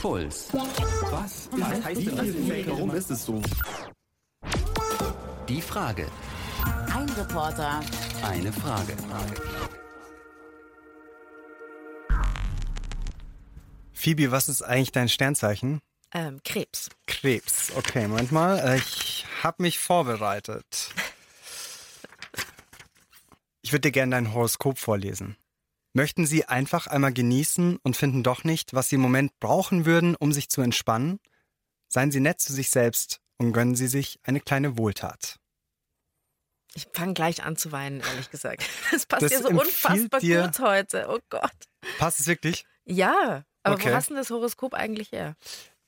Puls. Was? Was heißt denn das? Warum ist es so? Die Frage. Ein Reporter, Eine Frage. Phoebe, was ist eigentlich dein Sternzeichen? Ähm, Krebs. Krebs. Okay, Moment mal. Äh, Ich habe mich vorbereitet. Ich würde dir gerne dein Horoskop vorlesen. Möchten Sie einfach einmal genießen und finden doch nicht, was Sie im Moment brauchen würden, um sich zu entspannen? Seien Sie nett zu sich selbst und gönnen Sie sich eine kleine Wohltat. Ich fange gleich an zu weinen, ehrlich gesagt. Das passt Das dir so unfassbar dir- gut heute. Oh Gott. Passt es wirklich? Ja, aber Okay. wo hast denn das Horoskop eigentlich her?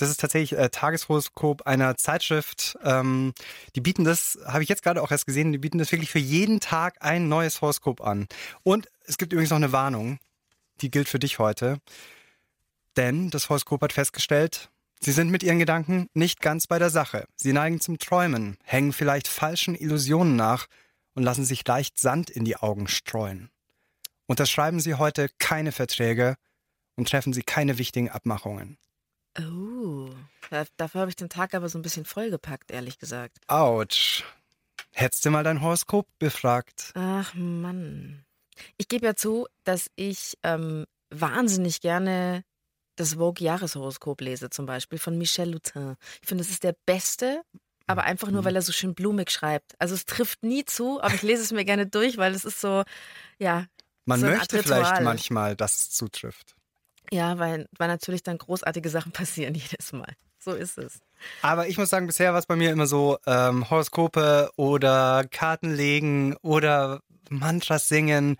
Das ist tatsächlich äh, Tageshoroskop einer Zeitschrift. Ähm, die bieten das, habe ich jetzt gerade auch erst gesehen, die bieten das wirklich für jeden Tag ein neues Horoskop an. Und es gibt übrigens noch eine Warnung, die gilt für dich heute. Denn das Horoskop hat festgestellt, Sie sind mit Ihren Gedanken nicht ganz bei der Sache. Sie neigen zum Träumen, hängen vielleicht falschen Illusionen nach und lassen sich leicht Sand in die Augen streuen. Unterschreiben Sie heute keine Verträge und treffen Sie keine wichtigen Abmachungen. Oh, da, dafür habe ich den Tag aber so ein bisschen vollgepackt, ehrlich gesagt. Autsch. Hättest du mal dein Horoskop befragt? Ach Mann. Ich gebe ja zu, dass ich ähm, wahnsinnig gerne das Vogue-Jahreshoroskop lese, zum Beispiel von Michel Lutin. Ich finde, es ist der beste, aber einfach nur, weil er so schön blumig schreibt. Also es trifft nie zu, aber ich lese es mir gerne durch, weil es ist so, ja, Man so möchte vielleicht manchmal, dass es zutrifft. Ja, weil, weil natürlich dann großartige Sachen passieren jedes Mal. So ist es. Aber ich muss sagen, bisher war es bei mir immer so ähm, Horoskope oder Karten legen oder Mantras singen.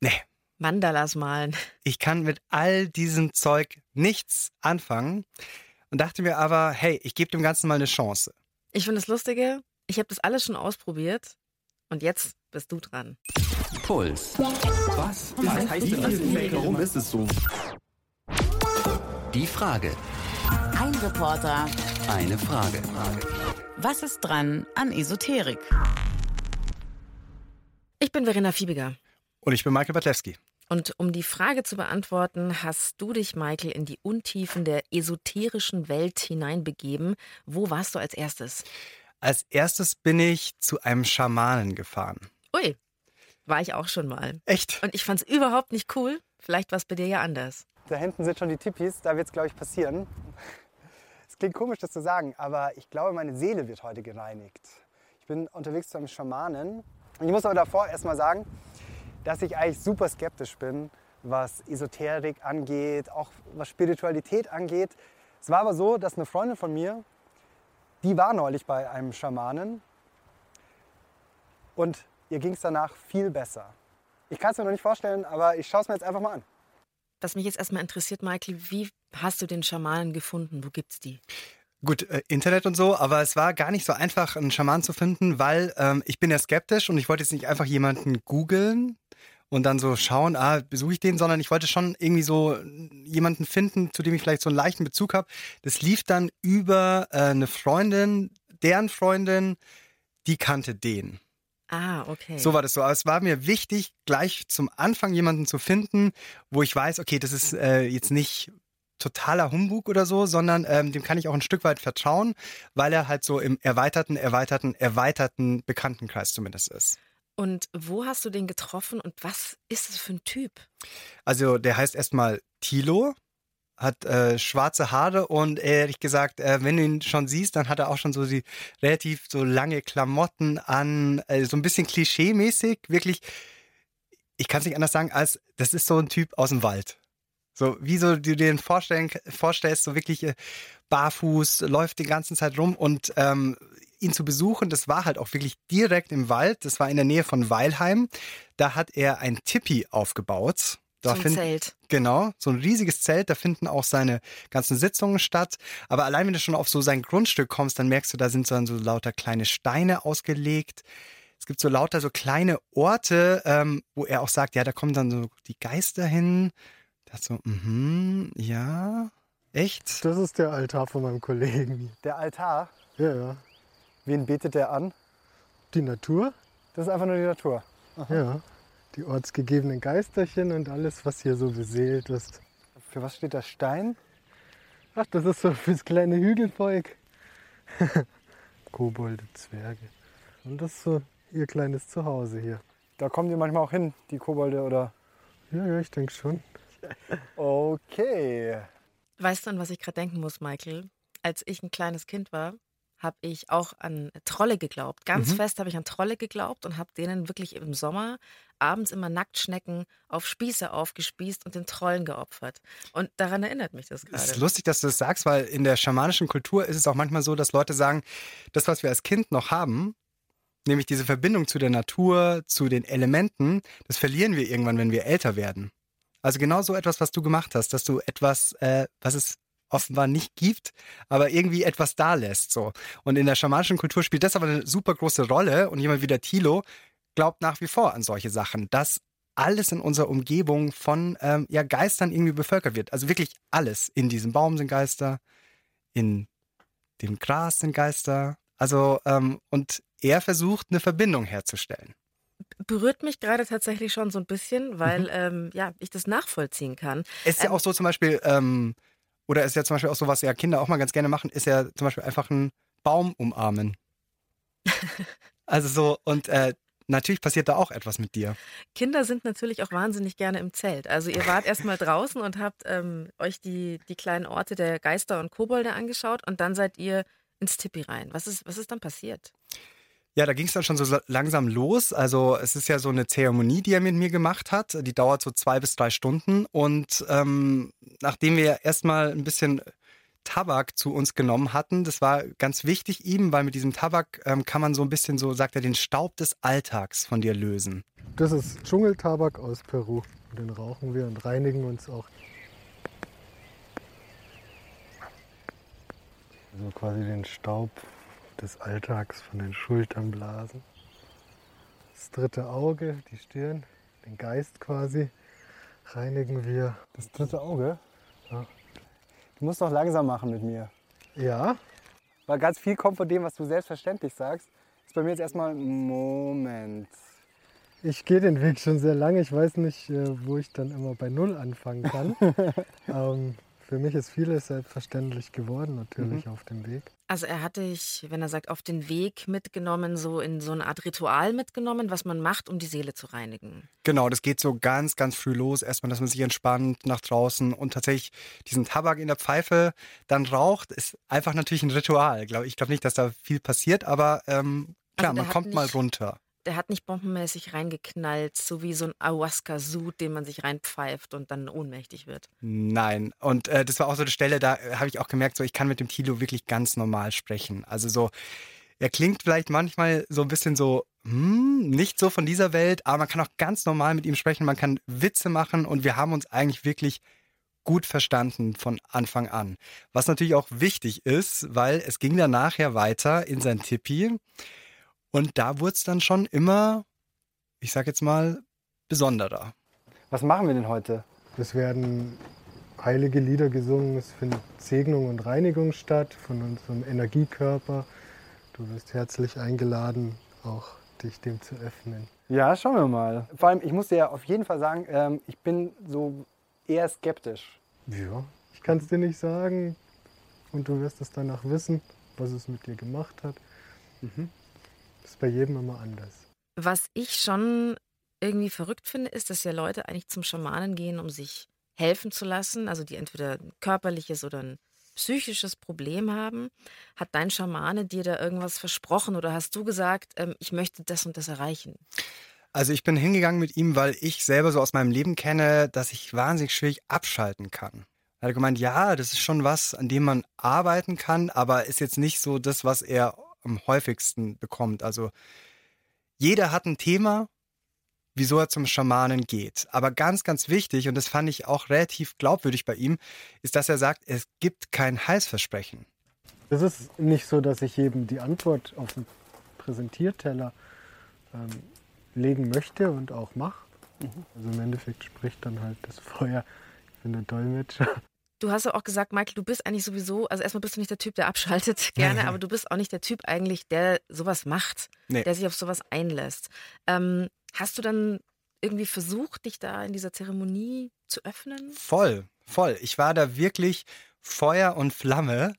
Nee, Mandalas malen. ich kann mit all diesem Zeug nichts anfangen und dachte mir aber, hey, ich gebe dem Ganzen mal eine Chance. Ich finde das Lustige, ich habe das alles schon ausprobiert und jetzt bist du dran. Puls. Was? Was heißt denn das? Warum ist es so? Die Frage. ein Reporter. Eine Frage. Was ist dran an Esoterik? Ich bin Verena Fiebiger. Und ich bin Michael Batlewski. Und um die Frage zu beantworten, hast du dich, Michael, in die Untiefen der esoterischen Welt hineinbegeben. Wo warst du als erstes? Als erstes bin ich zu einem Schamanen gefahren. Ui, war ich auch schon mal. Echt? Und ich fand's überhaupt nicht cool. Vielleicht war es bei dir ja anders. Da hinten sind schon die Tippis, da wird es, glaube ich, passieren. Es klingt komisch, das zu sagen, aber ich glaube, meine Seele wird heute gereinigt. Ich bin unterwegs zu einem Schamanen. Ich muss aber davor erstmal sagen, dass ich eigentlich super skeptisch bin, was Esoterik angeht, auch was Spiritualität angeht. Es war aber so, dass eine Freundin von mir, die war neulich bei einem Schamanen und ihr ging es danach viel besser. Ich kann es mir noch nicht vorstellen, aber ich schaue es mir jetzt einfach mal an. Was mich jetzt erstmal interessiert, Michael, wie hast du den Schamanen gefunden? Wo gibt's die? Gut, äh, Internet und so, aber es war gar nicht so einfach, einen Schaman zu finden, weil ähm, ich bin ja skeptisch und ich wollte jetzt nicht einfach jemanden googeln und dann so schauen, ah, besuche ich den, sondern ich wollte schon irgendwie so jemanden finden, zu dem ich vielleicht so einen leichten Bezug habe. Das lief dann über äh, eine Freundin, deren Freundin, die kannte den. Ah, okay. So war das so. Aber es war mir wichtig, gleich zum Anfang jemanden zu finden, wo ich weiß, okay, das ist äh, jetzt nicht totaler Humbug oder so, sondern ähm, dem kann ich auch ein Stück weit vertrauen, weil er halt so im erweiterten, erweiterten, erweiterten Bekanntenkreis zumindest ist. Und wo hast du den getroffen und was ist es für ein Typ? Also der heißt erstmal Tilo, hat äh, schwarze Haare und ehrlich gesagt, äh, wenn du ihn schon siehst, dann hat er auch schon so die relativ so lange Klamotten an, äh, so ein bisschen klischee-mäßig, wirklich, ich kann es nicht anders sagen, als das ist so ein Typ aus dem Wald. So, wie so du dir den vorstellen, vorstellst, so wirklich äh, barfuß, läuft die ganze Zeit rum und ähm, ihn zu besuchen, das war halt auch wirklich direkt im Wald, das war in der Nähe von Weilheim. Da hat er ein Tipi aufgebaut. Da So ein find- Zelt. Genau, so ein riesiges Zelt, da finden auch seine ganzen Sitzungen statt. Aber allein wenn du schon auf so sein Grundstück kommst, dann merkst du, da sind dann so lauter kleine Steine ausgelegt. Es gibt so lauter so kleine Orte, ähm, wo er auch sagt, ja, da kommen dann so die Geister hin. Da so, mhm, ja, echt? Das ist der Altar von meinem Kollegen. Der Altar, Ja, ja. wen betet der an? Die Natur, Das ist einfach nur die Natur. ja. Die ortsgegebenen Geisterchen und alles, was hier so beseelt ist. Für was steht der Stein? Ach, das ist so fürs kleine Hügelvolk. Kobolde, Zwerge. Und das ist so ihr kleines Zuhause hier. Da kommen die manchmal auch hin, die Kobolde, oder? Ja, ja, ich denke schon. Okay. Weißt du, an was ich gerade denken muss, Michael? Als ich ein kleines Kind war, habe ich auch an Trolle geglaubt. Ganz Mhm. fest habe ich an Trolle geglaubt und habe denen wirklich im Sommer abends immer Nacktschnecken auf Spieße aufgespießt und den Trollen geopfert. Und daran erinnert mich das Es ist gerade. lustig, dass du das sagst, weil in der schamanischen Kultur ist es auch manchmal so, dass Leute sagen, das, was wir als Kind noch haben, nämlich diese Verbindung zu der Natur, zu den Elementen, das verlieren wir irgendwann, wenn wir älter werden. Also genau so etwas, was du gemacht hast, dass du etwas, äh, was es offenbar nicht gibt, aber irgendwie etwas da lässt. So. Und in der schamanischen Kultur spielt das aber eine super große Rolle und jemand wie der Thilo glaubt nach wie vor an solche Sachen, dass alles in unserer Umgebung von ähm, ja, Geistern irgendwie bevölkert wird. Also wirklich alles. In diesem Baum sind Geister, in dem Gras sind Geister. Also, ähm, und er versucht, eine Verbindung herzustellen. Berührt mich gerade tatsächlich schon so ein bisschen, weil Mhm. ähm, ja, ich das nachvollziehen kann. Es ist ja Ähm, auch so zum Beispiel, ähm, oder ist ja zum Beispiel auch so, was ja Kinder auch mal ganz gerne machen, ist ja zum Beispiel einfach einen Baum umarmen. also so, und äh, natürlich passiert da auch etwas mit dir. Kinder sind natürlich auch wahnsinnig gerne im Zelt. Also ihr wart erstmal draußen und habt ähm, euch die, die kleinen Orte der Geister und Kobolde angeschaut und dann seid ihr ins Tippi rein. Was ist, was ist dann passiert? Ja, da ging es dann schon so langsam los. Also es ist ja so eine Zeremonie, die er mit mir gemacht hat. Die dauert so zwei bis drei Stunden. Und ähm, nachdem wir erstmal ein bisschen Tabak zu uns genommen hatten, das war ganz wichtig ihm, weil mit diesem Tabak ähm, kann man so ein bisschen so, sagt er, den Staub des Alltags von dir lösen. Das ist Dschungeltabak aus Peru. Den rauchen wir und reinigen uns auch. Also quasi den Staub des Alltags von den Schultern blasen. Das dritte Auge, die Stirn, den Geist quasi, reinigen wir. Das dritte Auge? Ja. Du musst doch langsam machen mit mir. Ja, Weil ganz viel kommt von dem, was du selbstverständlich sagst. Ist bei mir jetzt erstmal Moment. ich gehe den Weg schon sehr lange. Ich weiß nicht, äh, wo ich dann immer bei Null anfangen kann. ähm, für mich ist vieles selbstverständlich geworden, natürlich auf dem Weg. Also er hat dich, wenn er sagt, auf den Weg mitgenommen, so in so eine Art Ritual mitgenommen, was man macht, um die Seele zu reinigen. Genau, das geht so ganz, ganz früh los. Erstmal, dass man sich entspannt nach draußen und tatsächlich diesen Tabak in der Pfeife dann raucht, ist einfach natürlich ein Ritual. Ich glaube nicht, dass da viel passiert, aber ähm, klar, Also man kommt mal runter. Der hat nicht bombenmäßig reingeknallt, so wie so ein Ayahuasca-Sud, den man sich reinpfeift und dann ohnmächtig wird. Nein. Und äh, das war auch so eine Stelle, da äh, habe ich auch gemerkt, so ich kann mit dem Tilo wirklich ganz normal sprechen. Also so, er klingt vielleicht manchmal so ein bisschen so, hm, nicht so von dieser Welt, aber man kann auch ganz normal mit ihm sprechen, man kann Witze machen und wir haben uns eigentlich wirklich gut verstanden von Anfang an. Was natürlich auch wichtig ist, weil es ging dann nachher weiter in sein Tippi und da wurde es dann schon immer, ich sag jetzt mal, besonderer. Was machen wir denn heute? Es werden heilige Lieder gesungen, es findet Segnung und Reinigung statt von unserem Energiekörper. Du wirst herzlich eingeladen, auch dich dem zu öffnen. Ja, schauen wir mal. Vor allem, ich muss dir ja auf jeden Fall sagen, ähm, ich bin so eher skeptisch. Ja, ich kann es dir nicht sagen und du wirst es danach wissen, was es mit dir gemacht hat. Das ist bei jedem immer anders. Was ich schon irgendwie verrückt finde, ist, dass ja Leute eigentlich zum Schamanen gehen, um sich helfen zu lassen, also die entweder ein körperliches oder ein psychisches Problem haben. Hat dein Schamane dir da irgendwas versprochen oder hast du gesagt, ähm, ich möchte das und das erreichen? Also ich bin hingegangen mit ihm, weil ich selber so aus meinem Leben kenne, dass ich wahnsinnig schwierig abschalten kann. Er hat gemeint, ja, das ist schon was, an dem man arbeiten kann, aber ist jetzt nicht so das, was er am häufigsten bekommt. Also jeder hat ein Thema, wieso er zum Schamanen geht. Aber ganz, ganz wichtig, und das fand ich auch relativ glaubwürdig bei ihm, ist, dass er sagt, es gibt kein Heilsversprechen. Es ist nicht so, dass ich jedem die Antwort auf den Präsentierteller ähm, legen möchte und auch mache. Also im Endeffekt spricht dann halt das Feuer. Ich bin der Dolmetscher. Du hast ja auch gesagt, Michael, du bist eigentlich sowieso, also erstmal bist du nicht der Typ, der abschaltet gerne, aber du bist auch nicht der Typ eigentlich, der sowas macht, Nee. der sich auf sowas einlässt. Ähm, hast du dann irgendwie versucht, dich da in dieser Zeremonie zu öffnen? Voll, voll. Ich war da wirklich Feuer und Flamme.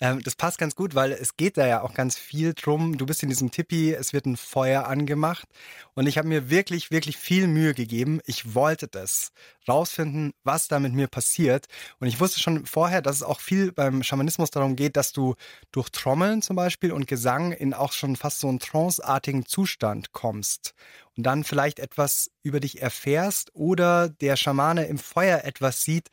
Ähm, das passt ganz gut, weil es geht da ja auch ganz viel drum. Du bist in diesem Tipi, es wird ein Feuer angemacht und ich habe mir wirklich, wirklich viel Mühe gegeben. Ich wollte das rausfinden, was da mit mir passiert. Und ich wusste schon vorher, dass es auch viel beim Schamanismus darum geht, dass du durch Trommeln zum Beispiel und Gesang in auch schon fast so einen tranceartigen Zustand kommst und dann vielleicht etwas über dich erfährst oder der Schamane im Feuer etwas sieht,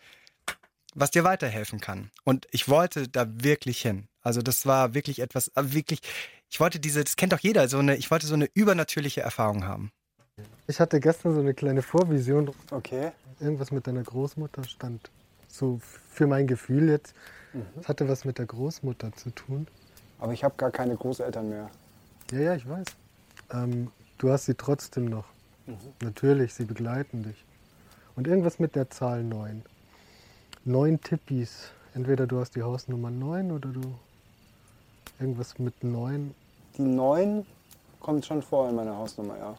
was dir weiterhelfen kann. Und ich wollte da wirklich hin. Also das war wirklich etwas, äh, wirklich, ich wollte diese, das kennt doch jeder, so eine, ich wollte so eine übernatürliche Erfahrung haben. Ich hatte gestern so eine kleine Vorvision. Okay. Irgendwas mit deiner Großmutter stand. So für mein Gefühl jetzt. Es hatte was mit der Großmutter zu tun. Aber ich habe gar keine Großeltern mehr. Ja, ja, ich weiß. Ähm, du hast sie trotzdem noch. Natürlich, sie begleiten dich. Und irgendwas mit der Zahl 9. Neun Tippis. Entweder du hast die Hausnummer 9 oder du irgendwas mit 9. Die 9 kommt schon vor in meiner Hausnummer, ja.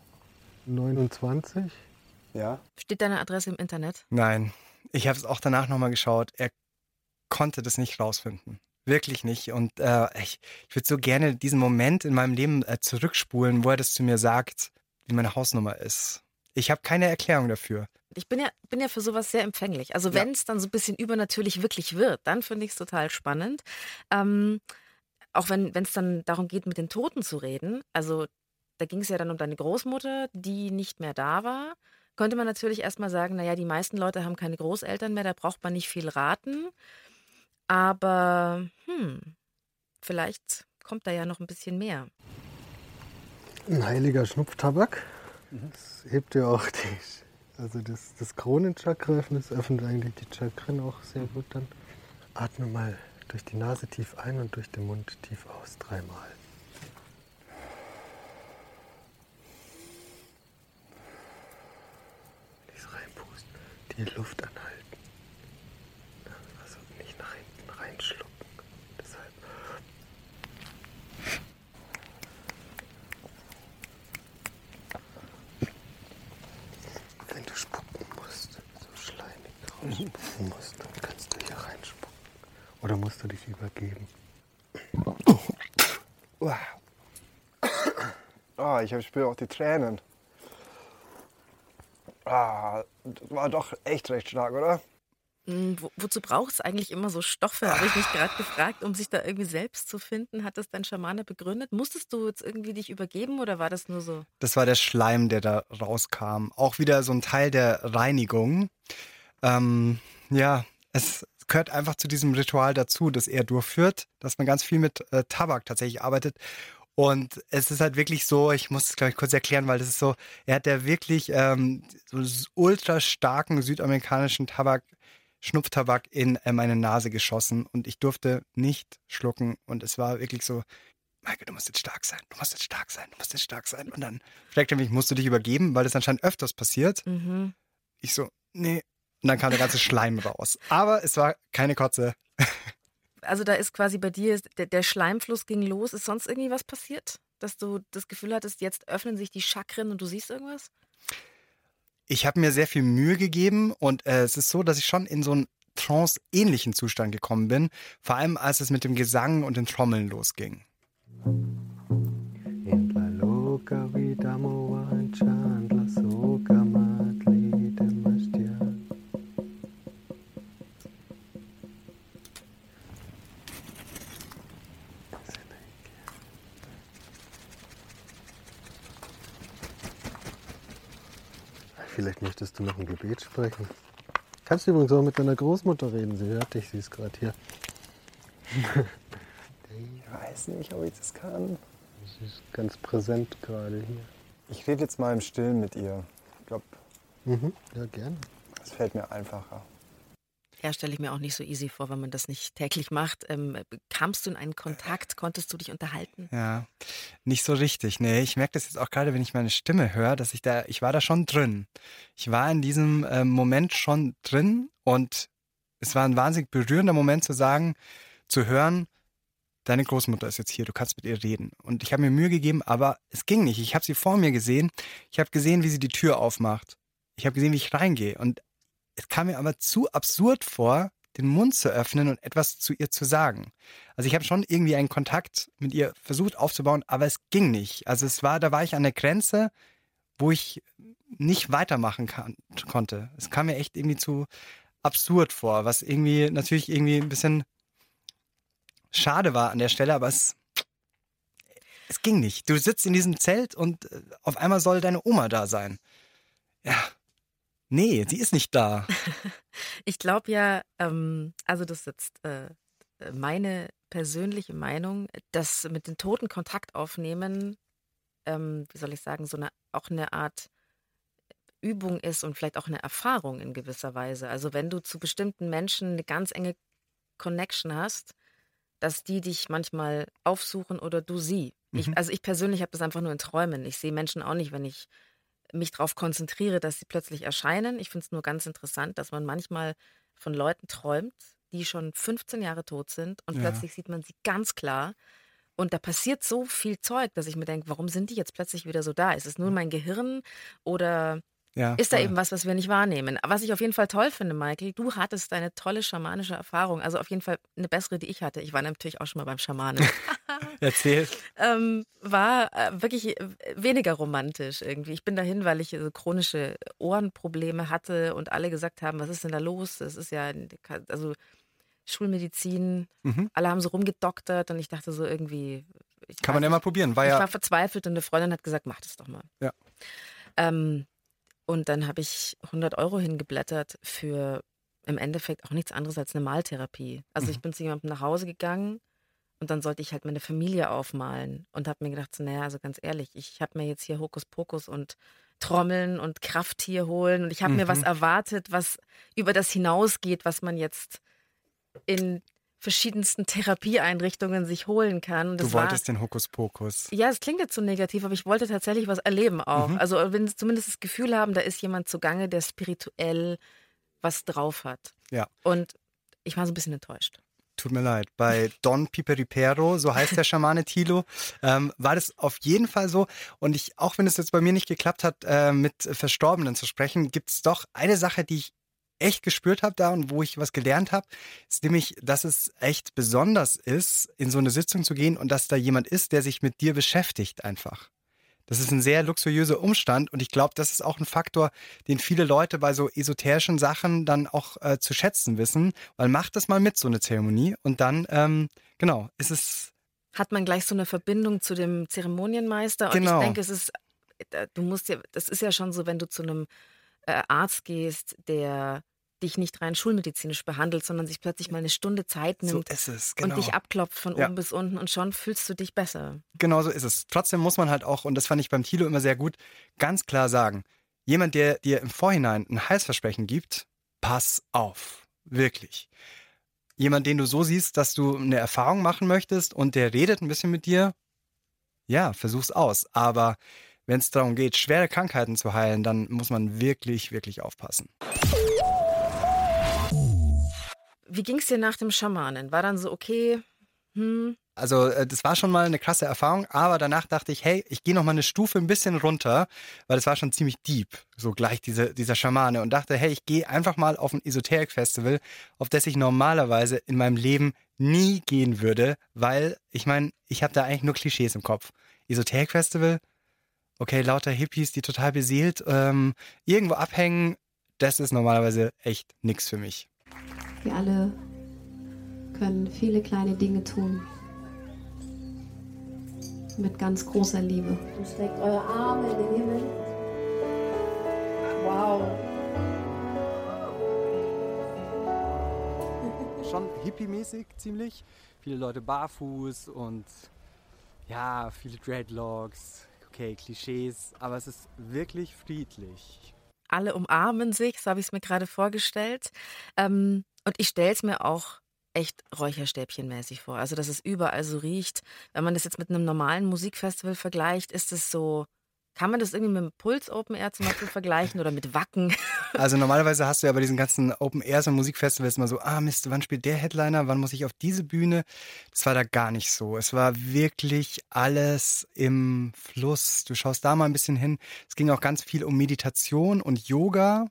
29. Ja? Steht deine Adresse im Internet? Nein, ich habe es auch danach nochmal geschaut. Er konnte das nicht rausfinden. Wirklich nicht. Und äh, ich, ich würde so gerne diesen Moment in meinem Leben äh, zurückspulen, wo er das zu mir sagt, wie meine Hausnummer ist. Ich habe keine Erklärung dafür. Ich bin ja, bin ja für sowas sehr empfänglich. Also Ja. wenn es dann so ein bisschen übernatürlich wirklich wird, dann finde ich es total spannend. Ähm, auch wenn es dann darum geht, mit den Toten zu reden. Also da ging es ja dann um deine Großmutter, die nicht mehr da war. Könnte man natürlich erstmal sagen, naja, die meisten Leute haben keine Großeltern mehr, da braucht man nicht viel raten. Aber hm, vielleicht kommt da ja noch ein bisschen mehr. Ein heiliger Schnupftabak. Das hebt ja auch die, also das, das Kronenchakra öffnet, öffnet eigentlich die Chakren auch sehr gut dann. Atme mal durch die Nase tief ein und durch den Mund tief aus, dreimal. Nicht reinpusten, die Luft anhalten. Also nicht nach hinten reinschlucken. Deshalb Wenn du spucken musst, so rausspucken musst, dann kannst du hier reinspucken. Oder musst du dich übergeben? Ah, ich spüre auch die Tränen. Ah, das war doch echt recht stark, oder? Hm, Wo, wozu braucht es eigentlich immer so Stoffe, habe ich mich gerade gefragt, um sich da irgendwie selbst zu finden? Hat das dein Schamane begründet? Musstest du jetzt irgendwie dich übergeben oder war das nur so? Das war der Schleim, der da rauskam. Auch wieder so ein Teil der Reinigung. Ähm, ja, es gehört einfach zu diesem Ritual dazu, das er durchführt, dass man ganz viel mit äh, Tabak tatsächlich arbeitet. Und es ist halt wirklich so, ich muss es gleich kurz erklären, weil das ist so, er hat ja wirklich ähm, so ultra starken südamerikanischen Tabak, Schnupftabak in äh, meine Nase geschossen und ich durfte nicht schlucken. Und es war wirklich so, Michael, du musst jetzt stark sein, du musst jetzt stark sein, du musst jetzt stark sein. Und dann fragte er mich, musst du dich übergeben, weil das anscheinend öfters passiert. Mhm. Ich so, nee. Und dann kam der ganze Schleim raus. Aber es war keine Kotze. Also da ist quasi bei dir, der, der Schleimfluss ging los. Ist sonst irgendwie was passiert? Dass du das Gefühl hattest, jetzt öffnen sich die Chakren und du siehst irgendwas? Ich habe mir sehr viel Mühe gegeben und äh, es ist so, dass ich schon in so einen Trance-ähnlichen Zustand gekommen bin. Vor allem, als es mit dem Gesang und den Trommeln losging. In la loca vida Vielleicht möchtest du noch ein Gebet sprechen. Kannst du übrigens auch mit deiner Großmutter reden. Sie hört dich, sie ist gerade hier. Ich weiß nicht, ob ich das kann. Sie ist ganz präsent gerade hier. Ich rede jetzt mal im Stillen mit ihr. Ich glaube, Mhm. Ja, gerne. es fällt mir einfacher. Ja, stelle ich mir auch nicht so easy vor, wenn man das nicht täglich macht. Ähm, kamst du in einen Kontakt? Konntest du dich unterhalten? Ja, nicht so richtig. Nee, ich merke das jetzt auch gerade, wenn ich meine Stimme höre, dass ich da, ich war da schon drin. Ich war in diesem äh, Moment schon drin und es war ein wahnsinnig berührender Moment zu sagen, zu hören, deine Großmutter ist jetzt hier, du kannst mit ihr reden. Und ich habe mir Mühe gegeben, aber es ging nicht. Ich habe sie vor mir gesehen. Ich habe gesehen, wie sie die Tür aufmacht. Ich habe gesehen, wie ich reingehe. Und es kam mir aber zu absurd vor, den Mund zu öffnen und etwas zu ihr zu sagen. Also ich habe schon irgendwie einen Kontakt mit ihr versucht aufzubauen, aber es ging nicht. Also es war, da war ich an der Grenze, wo ich nicht weitermachen kann, konnte. Es kam mir echt irgendwie zu absurd vor, was irgendwie natürlich irgendwie ein bisschen schade war an der Stelle, aber es, es ging nicht. Du sitzt in diesem Zelt und äh, auf einmal soll deine Oma da sein. Ja. Nee, sie ist nicht da. Ich glaube ja, ähm, also das ist jetzt äh, meine persönliche Meinung, dass mit den Toten Kontakt aufnehmen, ähm, wie soll ich sagen, so eine auch eine Art Übung ist und vielleicht auch eine Erfahrung in gewisser Weise. Also wenn du zu bestimmten Menschen eine ganz enge Connection hast, dass die dich manchmal aufsuchen oder du sie. Ich, Mhm. also ich persönlich habe das einfach nur in Träumen. Ich sehe Menschen auch nicht, wenn ich mich darauf konzentriere, dass sie plötzlich erscheinen. Ich finde es nur ganz interessant, dass man manchmal von Leuten träumt, die schon 15 Jahre tot sind und Ja. plötzlich sieht man sie ganz klar. Und da passiert so viel Zeug, dass ich mir denke, warum sind die jetzt plötzlich wieder so da? Ist es nur mein Gehirn oder Ja, ist da eben was, was wir nicht wahrnehmen? Was ich auf jeden Fall toll finde, Michael, du hattest eine tolle schamanische Erfahrung. Also auf jeden Fall eine bessere, die ich hatte. Ich war natürlich auch schon mal beim Schamanen. Erzähl. ähm, war äh, wirklich äh, weniger romantisch irgendwie. Ich bin dahin, weil ich so chronische Ohrenprobleme hatte und alle gesagt haben, was ist denn da los? Das ist ja, also Schulmedizin, Mhm. alle haben so rumgedoktert und ich dachte so irgendwie. Ich Kann man ja mal probieren. War ich ja, war verzweifelt und eine Freundin hat gesagt, mach das doch mal. Ja. Ähm, und dann habe ich 100 Euro hingeblättert für im Endeffekt auch nichts anderes als eine Maltherapie. Also Mhm. ich bin zu jemandem nach Hause gegangen und dann sollte ich halt meine Familie aufmalen und habe mir gedacht, so, naja, also ganz ehrlich, ich habe mir jetzt hier Hokuspokus und Trommeln und Krafttier holen und ich habe mir was Mhm. erwartet, was über das hinausgeht, was man jetzt in verschiedensten Therapieeinrichtungen sich holen kann. Du das war, wolltest den Hokuspokus. ja, es klingt jetzt so negativ, aber ich wollte tatsächlich was erleben auch. Mhm. Also wenn sie zumindest das Gefühl haben, da ist jemand zugange, der spirituell was drauf hat. Ja. Und ich war so ein bisschen enttäuscht. Tut mir leid. Bei Don Piperipero, so heißt der Schamane Tilo, ähm, war das auf jeden Fall so. Und ich, auch wenn es jetzt bei mir nicht geklappt hat, äh, mit Verstorbenen zu sprechen, gibt es doch eine Sache, die ich echt gespürt habe da und wo ich was gelernt habe, ist nämlich, dass es echt besonders ist, in so eine Sitzung zu gehen und dass da jemand ist, der sich mit dir beschäftigt einfach. Das ist ein sehr luxuriöser Umstand und ich glaube, das ist auch ein Faktor, den viele Leute bei so esoterischen Sachen dann auch äh, zu schätzen wissen, weil macht das mal mit, so eine Zeremonie und dann, ähm, genau, ist es, Hat man gleich so eine Verbindung zu dem Zeremonienmeister? Und Genau. ich denke, es ist, äh, du musst ja, das ist ja schon so, wenn du zu einem äh, Arzt gehst, der dich nicht rein schulmedizinisch behandelt, sondern sich plötzlich mal eine Stunde Zeit so nimmt ist es, genau. und dich abklopft von Ja. oben bis unten und schon fühlst du dich besser. Genau so ist es. Trotzdem muss man halt auch, und das fand ich beim Tilo immer sehr gut, ganz klar sagen, jemand, der dir im Vorhinein ein Heilsversprechen gibt, pass auf. Wirklich. Jemand, den du so siehst, dass du eine Erfahrung machen möchtest und der redet ein bisschen mit dir, ja, versuch's aus. Aber wenn es darum geht, schwere Krankheiten zu heilen, dann muss man wirklich, wirklich aufpassen. Wie ging es dir nach dem Schamanen? War dann so, okay, hm, Also äh, das war schon mal eine krasse Erfahrung, aber danach dachte ich, hey, ich gehe noch mal eine Stufe ein bisschen runter, weil das war schon ziemlich deep, so gleich diese, dieser Schamane und dachte, hey, ich gehe einfach mal auf ein Esoterik-Festival, auf das ich normalerweise in meinem Leben nie gehen würde, weil ich meine, ich habe da eigentlich nur Klischees im Kopf. Esoterik-Festival, okay, lauter Hippies, die total beseelt ähm, irgendwo abhängen, das ist normalerweise echt nix für mich. Wir alle können viele kleine Dinge tun. Mit ganz großer Liebe. Und streckt eure Arme in den Himmel. Wow. schon hippie-mäßig ziemlich. Viele Leute barfuß und ja, viele Dreadlocks, okay, Klischees, aber es ist wirklich friedlich. alle umarmen sich, so habe ich es mir gerade vorgestellt. Ähm, und ich stelle es mir auch echt Räucherstäbchenmäßig vor. Also, dass es überall so riecht. Wenn man das jetzt mit einem normalen Musikfestival vergleicht, ist es so. Kann man das irgendwie mit Puls Open Air zum Beispiel vergleichen oder mit Wacken? Also normalerweise hast du ja bei diesen ganzen Open Airs und Musikfestivals immer so, ah Mist, wann spielt der Headliner, wann muss ich auf diese Bühne? Das war da gar nicht so. Es war wirklich alles im Fluss. Du schaust da mal ein bisschen hin. Es ging auch ganz viel um Meditation und Yoga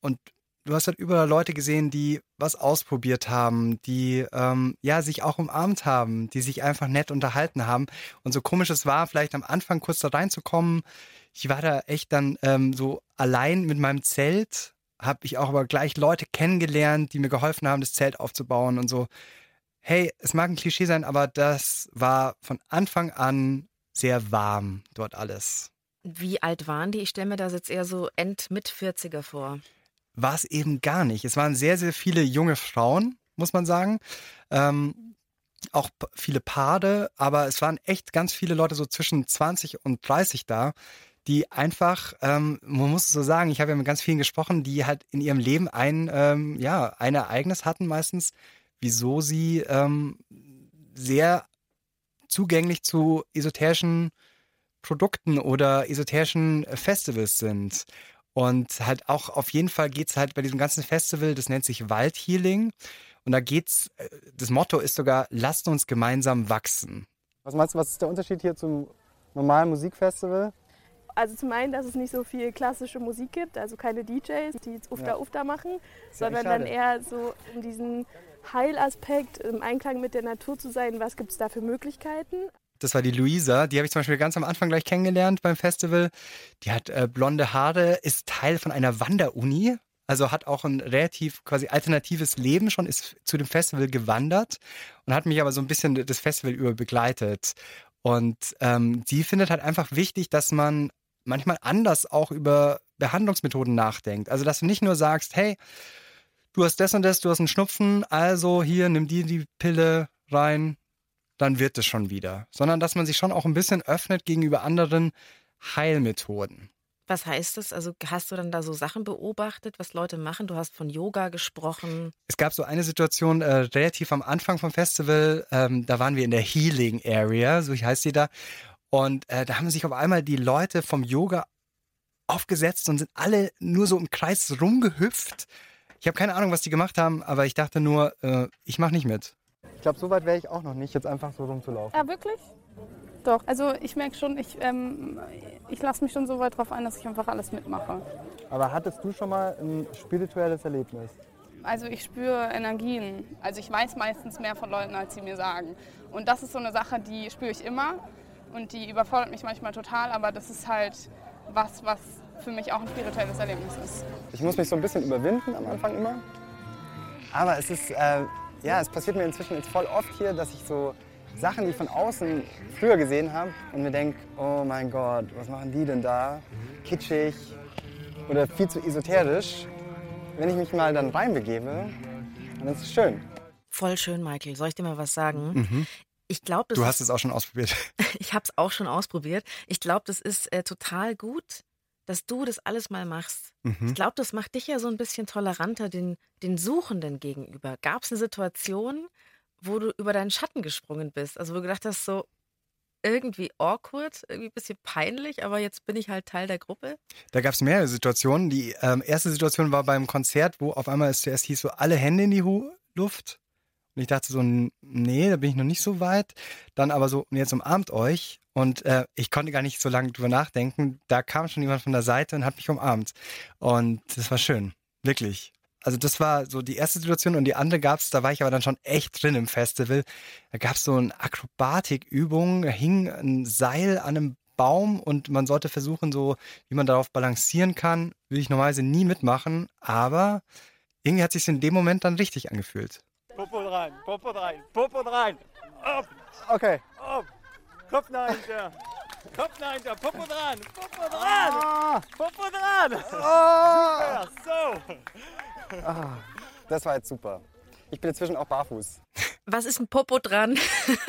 und du hast halt überall Leute gesehen, die was ausprobiert haben, die ähm, ja sich auch umarmt haben, die sich einfach nett unterhalten haben. Und so komisch es war, vielleicht am Anfang kurz da reinzukommen. Ich war da echt dann ähm, so allein mit meinem Zelt, habe ich auch aber gleich Leute kennengelernt, die mir geholfen haben, das Zelt aufzubauen und so. Hey, es mag ein Klischee sein, aber das war von Anfang an sehr warm dort alles. Wie alt waren die? Ich stelle mir das jetzt eher so End-Mit-40er vor war es eben gar nicht. Es waren sehr, sehr viele junge Frauen, muss man sagen. Ähm, auch viele Paare, aber es waren echt ganz viele Leute so zwischen 20 und 30 da, die einfach, ähm, man muss es so sagen, ich habe ja mit ganz vielen gesprochen, die halt in ihrem Leben ein, ähm, ja, ein Ereignis hatten meistens, wieso sie ähm, sehr zugänglich zu esoterischen Produkten oder esoterischen Festivals sind. Und halt auch auf jeden Fall geht es halt bei diesem ganzen Festival, das nennt sich Waldhealing. Und da geht's, äh, das Motto ist sogar, lasst uns gemeinsam wachsen. Was meinst du, was ist der Unterschied hier zum normalen Musikfestival? Also zum einen, dass es nicht so viel klassische Musik gibt, also keine DJs, die jetzt Ufta ja. Ufta machen, sondern dann eher so um diesen Heilaspekt, im Einklang mit der Natur zu sein, was gibt es da für Möglichkeiten. Das war die Luisa. Die habe ich zum Beispiel ganz am Anfang gleich kennengelernt beim Festival. Die hat äh, blonde Haare, ist Teil von einer Wanderuni. Also hat auch ein relativ quasi alternatives Leben schon, ist zu dem Festival gewandert und hat mich aber so ein bisschen das Festival über begleitet. Und ähm, sie findet halt einfach wichtig, dass man manchmal anders auch über Behandlungsmethoden nachdenkt. Also dass du nicht nur sagst, hey, du hast das und das, du hast einen Schnupfen, also hier nimm dir die Pille rein, dann wird es schon wieder. Sondern dass man sich schon auch ein bisschen öffnet gegenüber anderen Heilmethoden. Was heißt das? Also hast du dann da so Sachen beobachtet, was Leute machen? Du hast von Yoga gesprochen. Es gab so eine Situation äh, relativ am Anfang vom Festival. Ähm, da waren wir in der Healing Area, so heißt sie da. Und äh, da haben sich auf einmal die Leute vom Yoga aufgesetzt und sind alle nur so im Kreis rumgehüpft. Ich habe keine Ahnung, was die gemacht haben, aber ich dachte nur, äh, ich mache nicht mit. Ich glaube, so weit wäre ich auch noch nicht, jetzt einfach so rumzulaufen. Ja, wirklich? Doch. Also ich merke schon, ich, ähm, ich lasse mich schon so weit drauf ein, dass ich einfach alles mitmache. Aber hattest du schon mal ein spirituelles Erlebnis? Also ich spüre Energien. Also ich weiß meistens mehr von Leuten, als sie mir sagen. Und das ist so eine Sache, die spüre ich immer. Und die überfordert mich manchmal total, aber das ist halt was, was für mich auch ein spirituelles Erlebnis ist. Ich muss mich so ein bisschen überwinden am Anfang immer. Aber es ist, äh, ja, es passiert mir inzwischen jetzt voll oft hier, dass ich so Sachen, die ich von außen früher gesehen habe und mir denke, oh mein Gott, was machen die denn da? Kitschig oder viel zu esoterisch. Wenn ich mich mal dann reinbegebe, dann ist es schön. Voll schön, Michael. Soll ich dir mal was sagen? Mhm. Ich glaube, du hast es auch schon ausprobiert. ich habe es auch schon ausprobiert. Ich glaube, das ist äh, total gut, dass du das alles mal machst. Mhm. Ich glaube, das macht dich ja so ein bisschen toleranter den, den Suchenden gegenüber. Gab es eine Situation, wo du über deinen Schatten gesprungen bist? Also wo du gedacht hast, so irgendwie awkward, irgendwie ein bisschen peinlich, aber jetzt bin ich halt Teil der Gruppe? Da gab es mehrere Situationen. Die ähm, erste Situation war beim Konzert, wo auf einmal es zuerst hieß, so alle Hände in die Luft. Und ich dachte so, nee, da bin ich noch nicht so weit. Dann aber so, jetzt umarmt euch. Und äh, ich konnte gar nicht so lange drüber nachdenken. Da kam schon jemand von der Seite und hat mich umarmt. Und das war schön. Wirklich. Also das war so die erste Situation und die andere gab es, da war ich aber dann schon echt drin im Festival. Da gab es so eine Akrobatikübung, da hing ein Seil an einem Baum und man sollte versuchen, so wie man darauf balancieren kann. Will ich normalerweise nie mitmachen, aber irgendwie hat sich in dem Moment dann richtig angefühlt. Popo rein, Popo rein, Popo rein. Auf. Okay. Auf. Kopf dahinter. Kopf dahinter. Popo dran. Popo dran. Ah. Popo dran. Ah. So. Ah. Das war jetzt super. Ich bin inzwischen auch barfuß. Was ist ein Popo dran?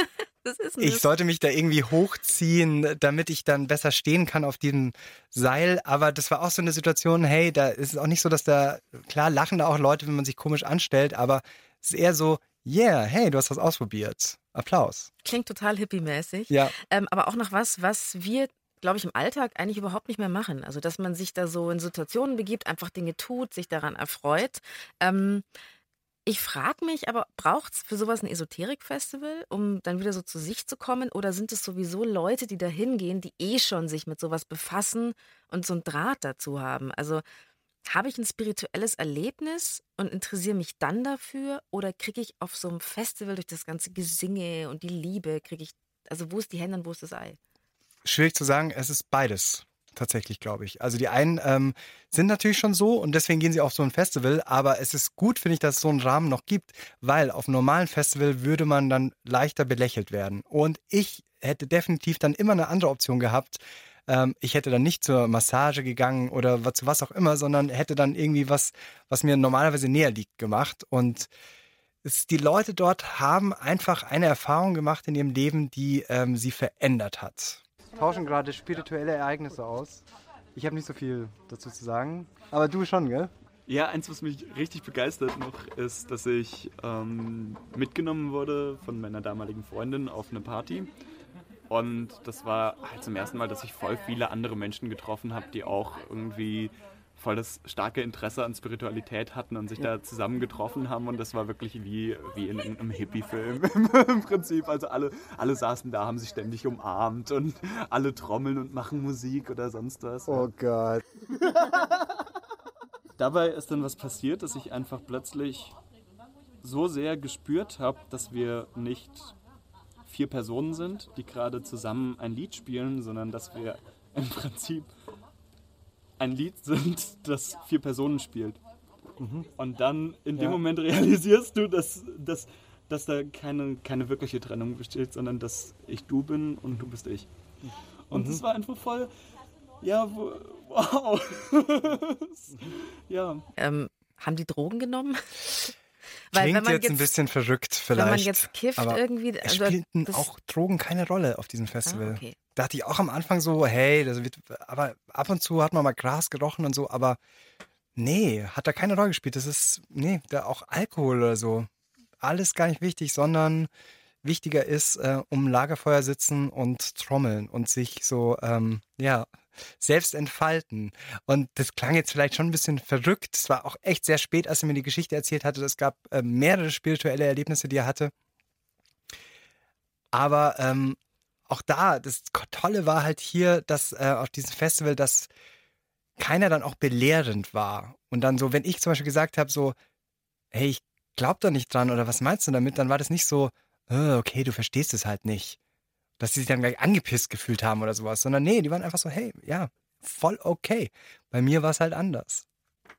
ich sollte mich da irgendwie hochziehen, damit ich dann besser stehen kann auf diesem Seil. Aber das war auch so eine Situation, hey, da ist es auch nicht so, dass da, klar lachen da auch Leute, wenn man sich komisch anstellt, aber es ist eher so, yeah, hey, du hast was ausprobiert. Applaus. Klingt total hippie-mäßig. Ja. Ähm, aber auch noch was, was wir, glaube ich, im Alltag eigentlich überhaupt nicht mehr machen. Also, dass man sich da so in Situationen begibt, einfach Dinge tut, sich daran erfreut. Ähm, ich frage mich aber, braucht es für sowas ein Esoterik-Festival, um dann wieder so zu sich zu kommen? Oder sind es sowieso Leute, die da hingehen, die eh schon sich mit sowas befassen und so einen Draht dazu haben? Also habe ich ein spirituelles Erlebnis und interessiere mich dann dafür oder kriege ich auf so einem Festival durch das ganze Gesinge und die Liebe, kriege ich, also wo ist die Hände und wo ist das Ei? Schwierig zu sagen, es ist beides tatsächlich, glaube ich. Also die einen ähm, sind natürlich schon so und deswegen gehen sie auf so ein Festival, aber es ist gut, finde ich, dass es so einen Rahmen noch gibt, weil auf einem normalen Festival würde man dann leichter belächelt werden. Und ich hätte definitiv dann immer eine andere Option gehabt. Ähm, ich hätte dann nicht zur Massage gegangen oder zu was auch immer, sondern hätte dann irgendwie was, was mir normalerweise näher liegt, gemacht. Und es, die Leute dort haben einfach eine Erfahrung gemacht in ihrem Leben, die ähm, sie verändert hat tauschen gerade spirituelle Ereignisse aus. Ich habe nicht so viel dazu zu sagen, aber du schon, gell? Ja, eins, was mich richtig begeistert noch, ist, dass ich ähm, mitgenommen wurde von meiner damaligen Freundin auf eine Party. Und das war halt zum ersten Mal, dass ich voll viele andere Menschen getroffen habe, die auch irgendwie voll das starke Interesse an Spiritualität hatten und sich da zusammen getroffen haben. Und das war wirklich wie, wie in einem Hippie-Film im Prinzip. Also alle, alle saßen da, haben sich ständig umarmt und alle trommeln und machen Musik oder sonst was. Oh Gott. Dabei ist dann was passiert, dass ich einfach plötzlich so sehr gespürt habe, dass wir nicht vier Personen sind, die gerade zusammen ein Lied spielen, sondern dass wir im Prinzip ein Lied sind, das vier Personen spielt. Mhm. Und dann in dem ja. Moment realisierst du, dass, dass, dass da keine, keine wirkliche Trennung besteht, sondern dass ich du bin und du bist ich. Und mhm. das war einfach voll, ja, wow. ja. Ähm, haben die Drogen genommen? Weil Klingt jetzt, jetzt, ein bisschen verrückt vielleicht. Wenn man jetzt kifft aber irgendwie. Also, spielten auch Drogen keine Rolle auf diesem Festival. Ah, okay. Da hatte ich auch am Anfang so, hey, das wird, aber ab und zu hat man mal Gras gerochen und so, aber nee, hat da keine Rolle gespielt. Das ist, nee, da auch Alkohol oder so. Alles gar nicht wichtig, sondern wichtiger ist, äh, um Lagerfeuer sitzen und trommeln und sich so, ähm, ja, selbst entfalten. Und das klang jetzt vielleicht schon ein bisschen verrückt. Es war auch echt sehr spät, als er mir die Geschichte erzählt hatte. Es gab äh, mehrere spirituelle Erlebnisse, die er hatte. Aber ähm, auch da, das Tolle war halt hier, dass äh, auf diesem Festival, dass keiner dann auch belehrend war. Und dann so, wenn ich zum Beispiel gesagt habe, so, hey, ich glaub da nicht dran oder was meinst du damit, dann war das nicht so, oh, okay, du verstehst es halt nicht dass sie sich dann gleich angepisst gefühlt haben oder sowas, sondern nee, die waren einfach so, hey, ja, voll okay. Bei mir war es halt anders.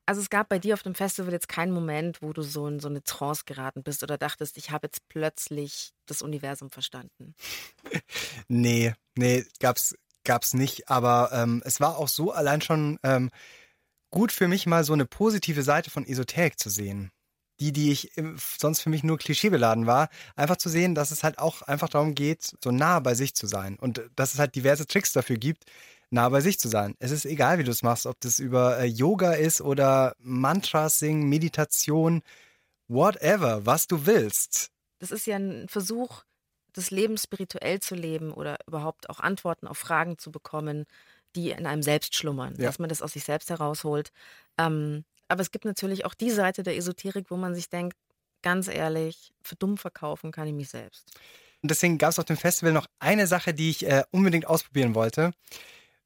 Also es gab bei dir auf dem Festival jetzt keinen Moment, wo du so in so eine Trance geraten bist oder dachtest, ich habe jetzt plötzlich das Universum verstanden. nee, nee, gab's, gab's nicht. Aber ähm, es war auch so allein schon ähm, gut für mich mal so eine positive Seite von Esoterik zu sehen die, die ich sonst für mich nur klischeebeladen war, einfach zu sehen, dass es halt auch einfach darum geht, so nah bei sich zu sein und dass es halt diverse Tricks dafür gibt, nah bei sich zu sein. Es ist egal, wie du es machst, ob das über äh, Yoga ist oder Mantras singen, Meditation, whatever, was du willst. Das ist ja ein Versuch, das Leben spirituell zu leben oder überhaupt auch Antworten auf Fragen zu bekommen, die in einem selbst schlummern, ja. dass man das aus sich selbst herausholt. Ähm, aber es gibt natürlich auch die Seite der Esoterik, wo man sich denkt, ganz ehrlich, für dumm verkaufen kann ich mich selbst. Und deswegen gab es auf dem Festival noch eine Sache, die ich äh, unbedingt ausprobieren wollte,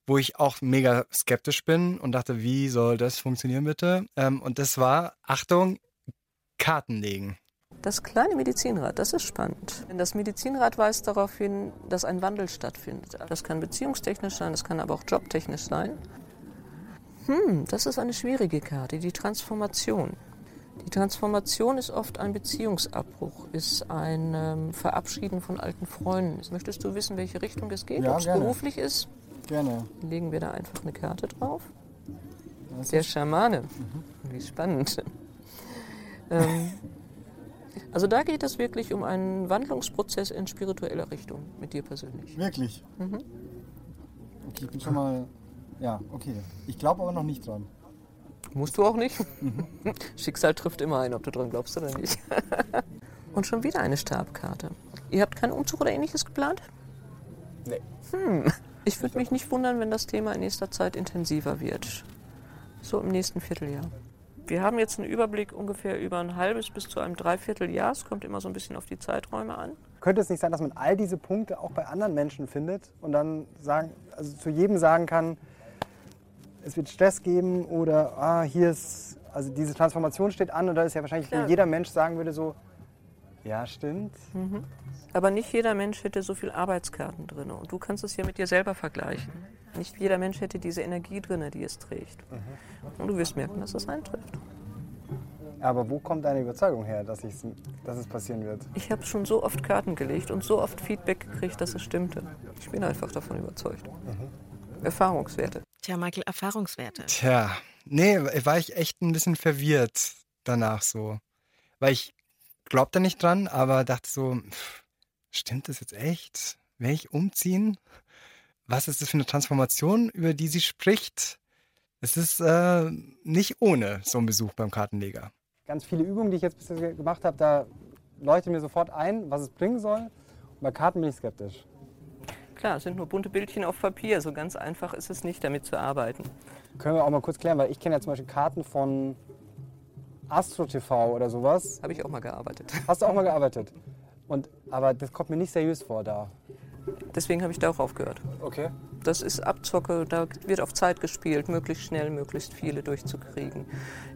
wo ich auch mega skeptisch bin und dachte, wie soll das funktionieren bitte? Ähm, und das war, Achtung, Karten legen. Das kleine Medizinrad, das ist spannend. Das Medizinrad weist darauf hin, dass ein Wandel stattfindet. Das kann beziehungstechnisch sein, das kann aber auch jobtechnisch sein. Hm, das ist eine schwierige Karte, die Transformation. Die Transformation ist oft ein Beziehungsabbruch, ist ein ähm, Verabschieden von alten Freunden. Möchtest du wissen, welche Richtung es geht, ja, ob es beruflich ist? Gerne. Legen wir da einfach eine Karte drauf. Der Schamane. Mhm. Wie spannend. ähm, also da geht es wirklich um einen Wandlungsprozess in spiritueller Richtung mit dir persönlich. Wirklich? Mhm. Okay, ich bin schon mal ja, okay. Ich glaube aber noch nicht dran. Musst du auch nicht? Mhm. Schicksal trifft immer ein, ob du dran glaubst oder nicht. Und schon wieder eine Stabkarte. Ihr habt keinen Umzug oder ähnliches geplant? Nee. Hm. Ich würde mich nicht wundern, wenn das Thema in nächster Zeit intensiver wird. So im nächsten Vierteljahr. Wir haben jetzt einen Überblick ungefähr über ein halbes bis zu einem Dreivierteljahr. Es kommt immer so ein bisschen auf die Zeiträume an. Könnte es nicht sein, dass man all diese Punkte auch bei anderen Menschen findet und dann sagen, also zu jedem sagen kann, es wird Stress geben oder ah, hier ist, also diese Transformation steht an und da ist ja wahrscheinlich, wo jeder Mensch sagen würde so, ja stimmt. Mhm. Aber nicht jeder Mensch hätte so viel Arbeitskarten drin. Und du kannst es ja mit dir selber vergleichen. Nicht jeder Mensch hätte diese Energie drin, die es trägt. Und du wirst merken, dass es eintrifft. Aber wo kommt deine Überzeugung her, dass, ich's, dass es passieren wird? Ich habe schon so oft Karten gelegt und so oft Feedback gekriegt, dass es stimmte. Ich bin einfach davon überzeugt. Erfahrungswerte. Tja, Michael, Erfahrungswerte. Tja, nee, war ich echt ein bisschen verwirrt danach so. Weil ich glaubte nicht dran, aber dachte so, pff, stimmt das jetzt echt? Werde ich umziehen? Was ist das für eine Transformation, über die sie spricht? Es ist äh, nicht ohne so ein Besuch beim Kartenleger. Ganz viele Übungen, die ich jetzt bisher gemacht habe, da leuchtet mir sofort ein, was es bringen soll. Und bei Karten bin ich skeptisch. Klar, es sind nur bunte Bildchen auf Papier. So ganz einfach ist es nicht, damit zu arbeiten. Können wir auch mal kurz klären, weil ich kenne ja zum Beispiel Karten von Astro TV oder sowas. Habe ich auch mal gearbeitet. Hast du auch mal gearbeitet? Und, aber das kommt mir nicht seriös vor da. Deswegen habe ich da auch aufgehört. Okay. Das ist Abzocke, da wird auf Zeit gespielt, möglichst schnell, möglichst viele durchzukriegen.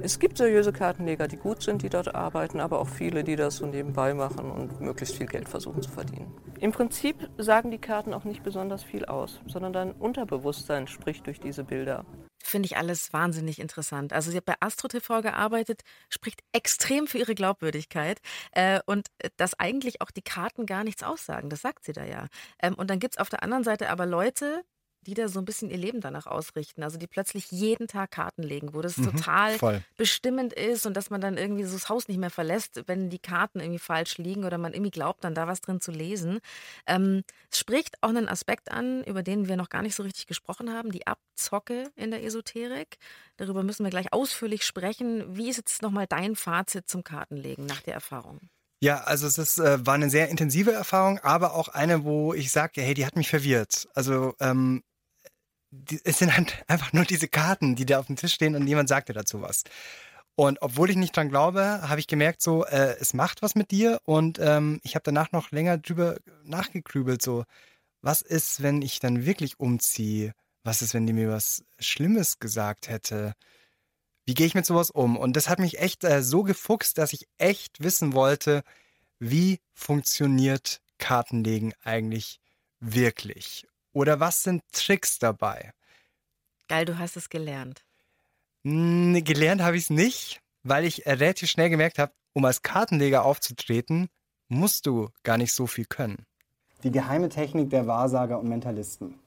Es gibt seriöse Kartenleger, die gut sind, die dort arbeiten, aber auch viele, die das so nebenbei machen und möglichst viel Geld versuchen zu verdienen. Im Prinzip sagen die Karten auch nicht besonders viel aus, sondern dein Unterbewusstsein spricht durch diese Bilder. Finde ich alles wahnsinnig interessant. Also sie hat bei Astro TV gearbeitet, spricht extrem für ihre Glaubwürdigkeit äh, und äh, dass eigentlich auch die Karten gar nichts aussagen. Das sagt sie da ja. Ähm, und dann gibt es auf der anderen Seite aber Leute, die da so ein bisschen ihr Leben danach ausrichten. Also die plötzlich jeden Tag Karten legen, wo das Mhm, total voll. bestimmend ist und dass man dann irgendwie so das Haus nicht mehr verlässt, wenn die Karten irgendwie falsch liegen oder man irgendwie glaubt, dann da was drin zu lesen. Ähm, es spricht auch einen Aspekt an, über den wir noch gar nicht so richtig gesprochen haben, die Abzocke in der Esoterik. Darüber müssen wir gleich ausführlich sprechen. Wie ist jetzt nochmal dein Fazit zum Kartenlegen nach der Erfahrung? Ja, also es ist, äh, war eine sehr intensive Erfahrung, aber auch eine, wo ich sage, hey, die hat mich verwirrt. Also ähm, die, es sind halt einfach nur diese Karten, die da auf dem Tisch stehen und niemand sagt dir dazu was. Und obwohl ich nicht dran glaube, habe ich gemerkt, so, äh, es macht was mit dir und ähm, ich habe danach noch länger drüber nachgegrübelt, so, was ist, wenn ich dann wirklich umziehe? Was ist, wenn die mir was Schlimmes gesagt hätte? Wie gehe ich mit sowas um? Und das hat mich echt äh, so gefuchst, dass ich echt wissen wollte, wie funktioniert Kartenlegen eigentlich wirklich? Oder was sind Tricks dabei? Geil, du hast es gelernt. Hm, gelernt habe ich es nicht, weil ich äh, relativ schnell gemerkt habe, um als Kartenleger aufzutreten, musst du gar nicht so viel können. Die geheime Technik der Wahrsager und Mentalisten.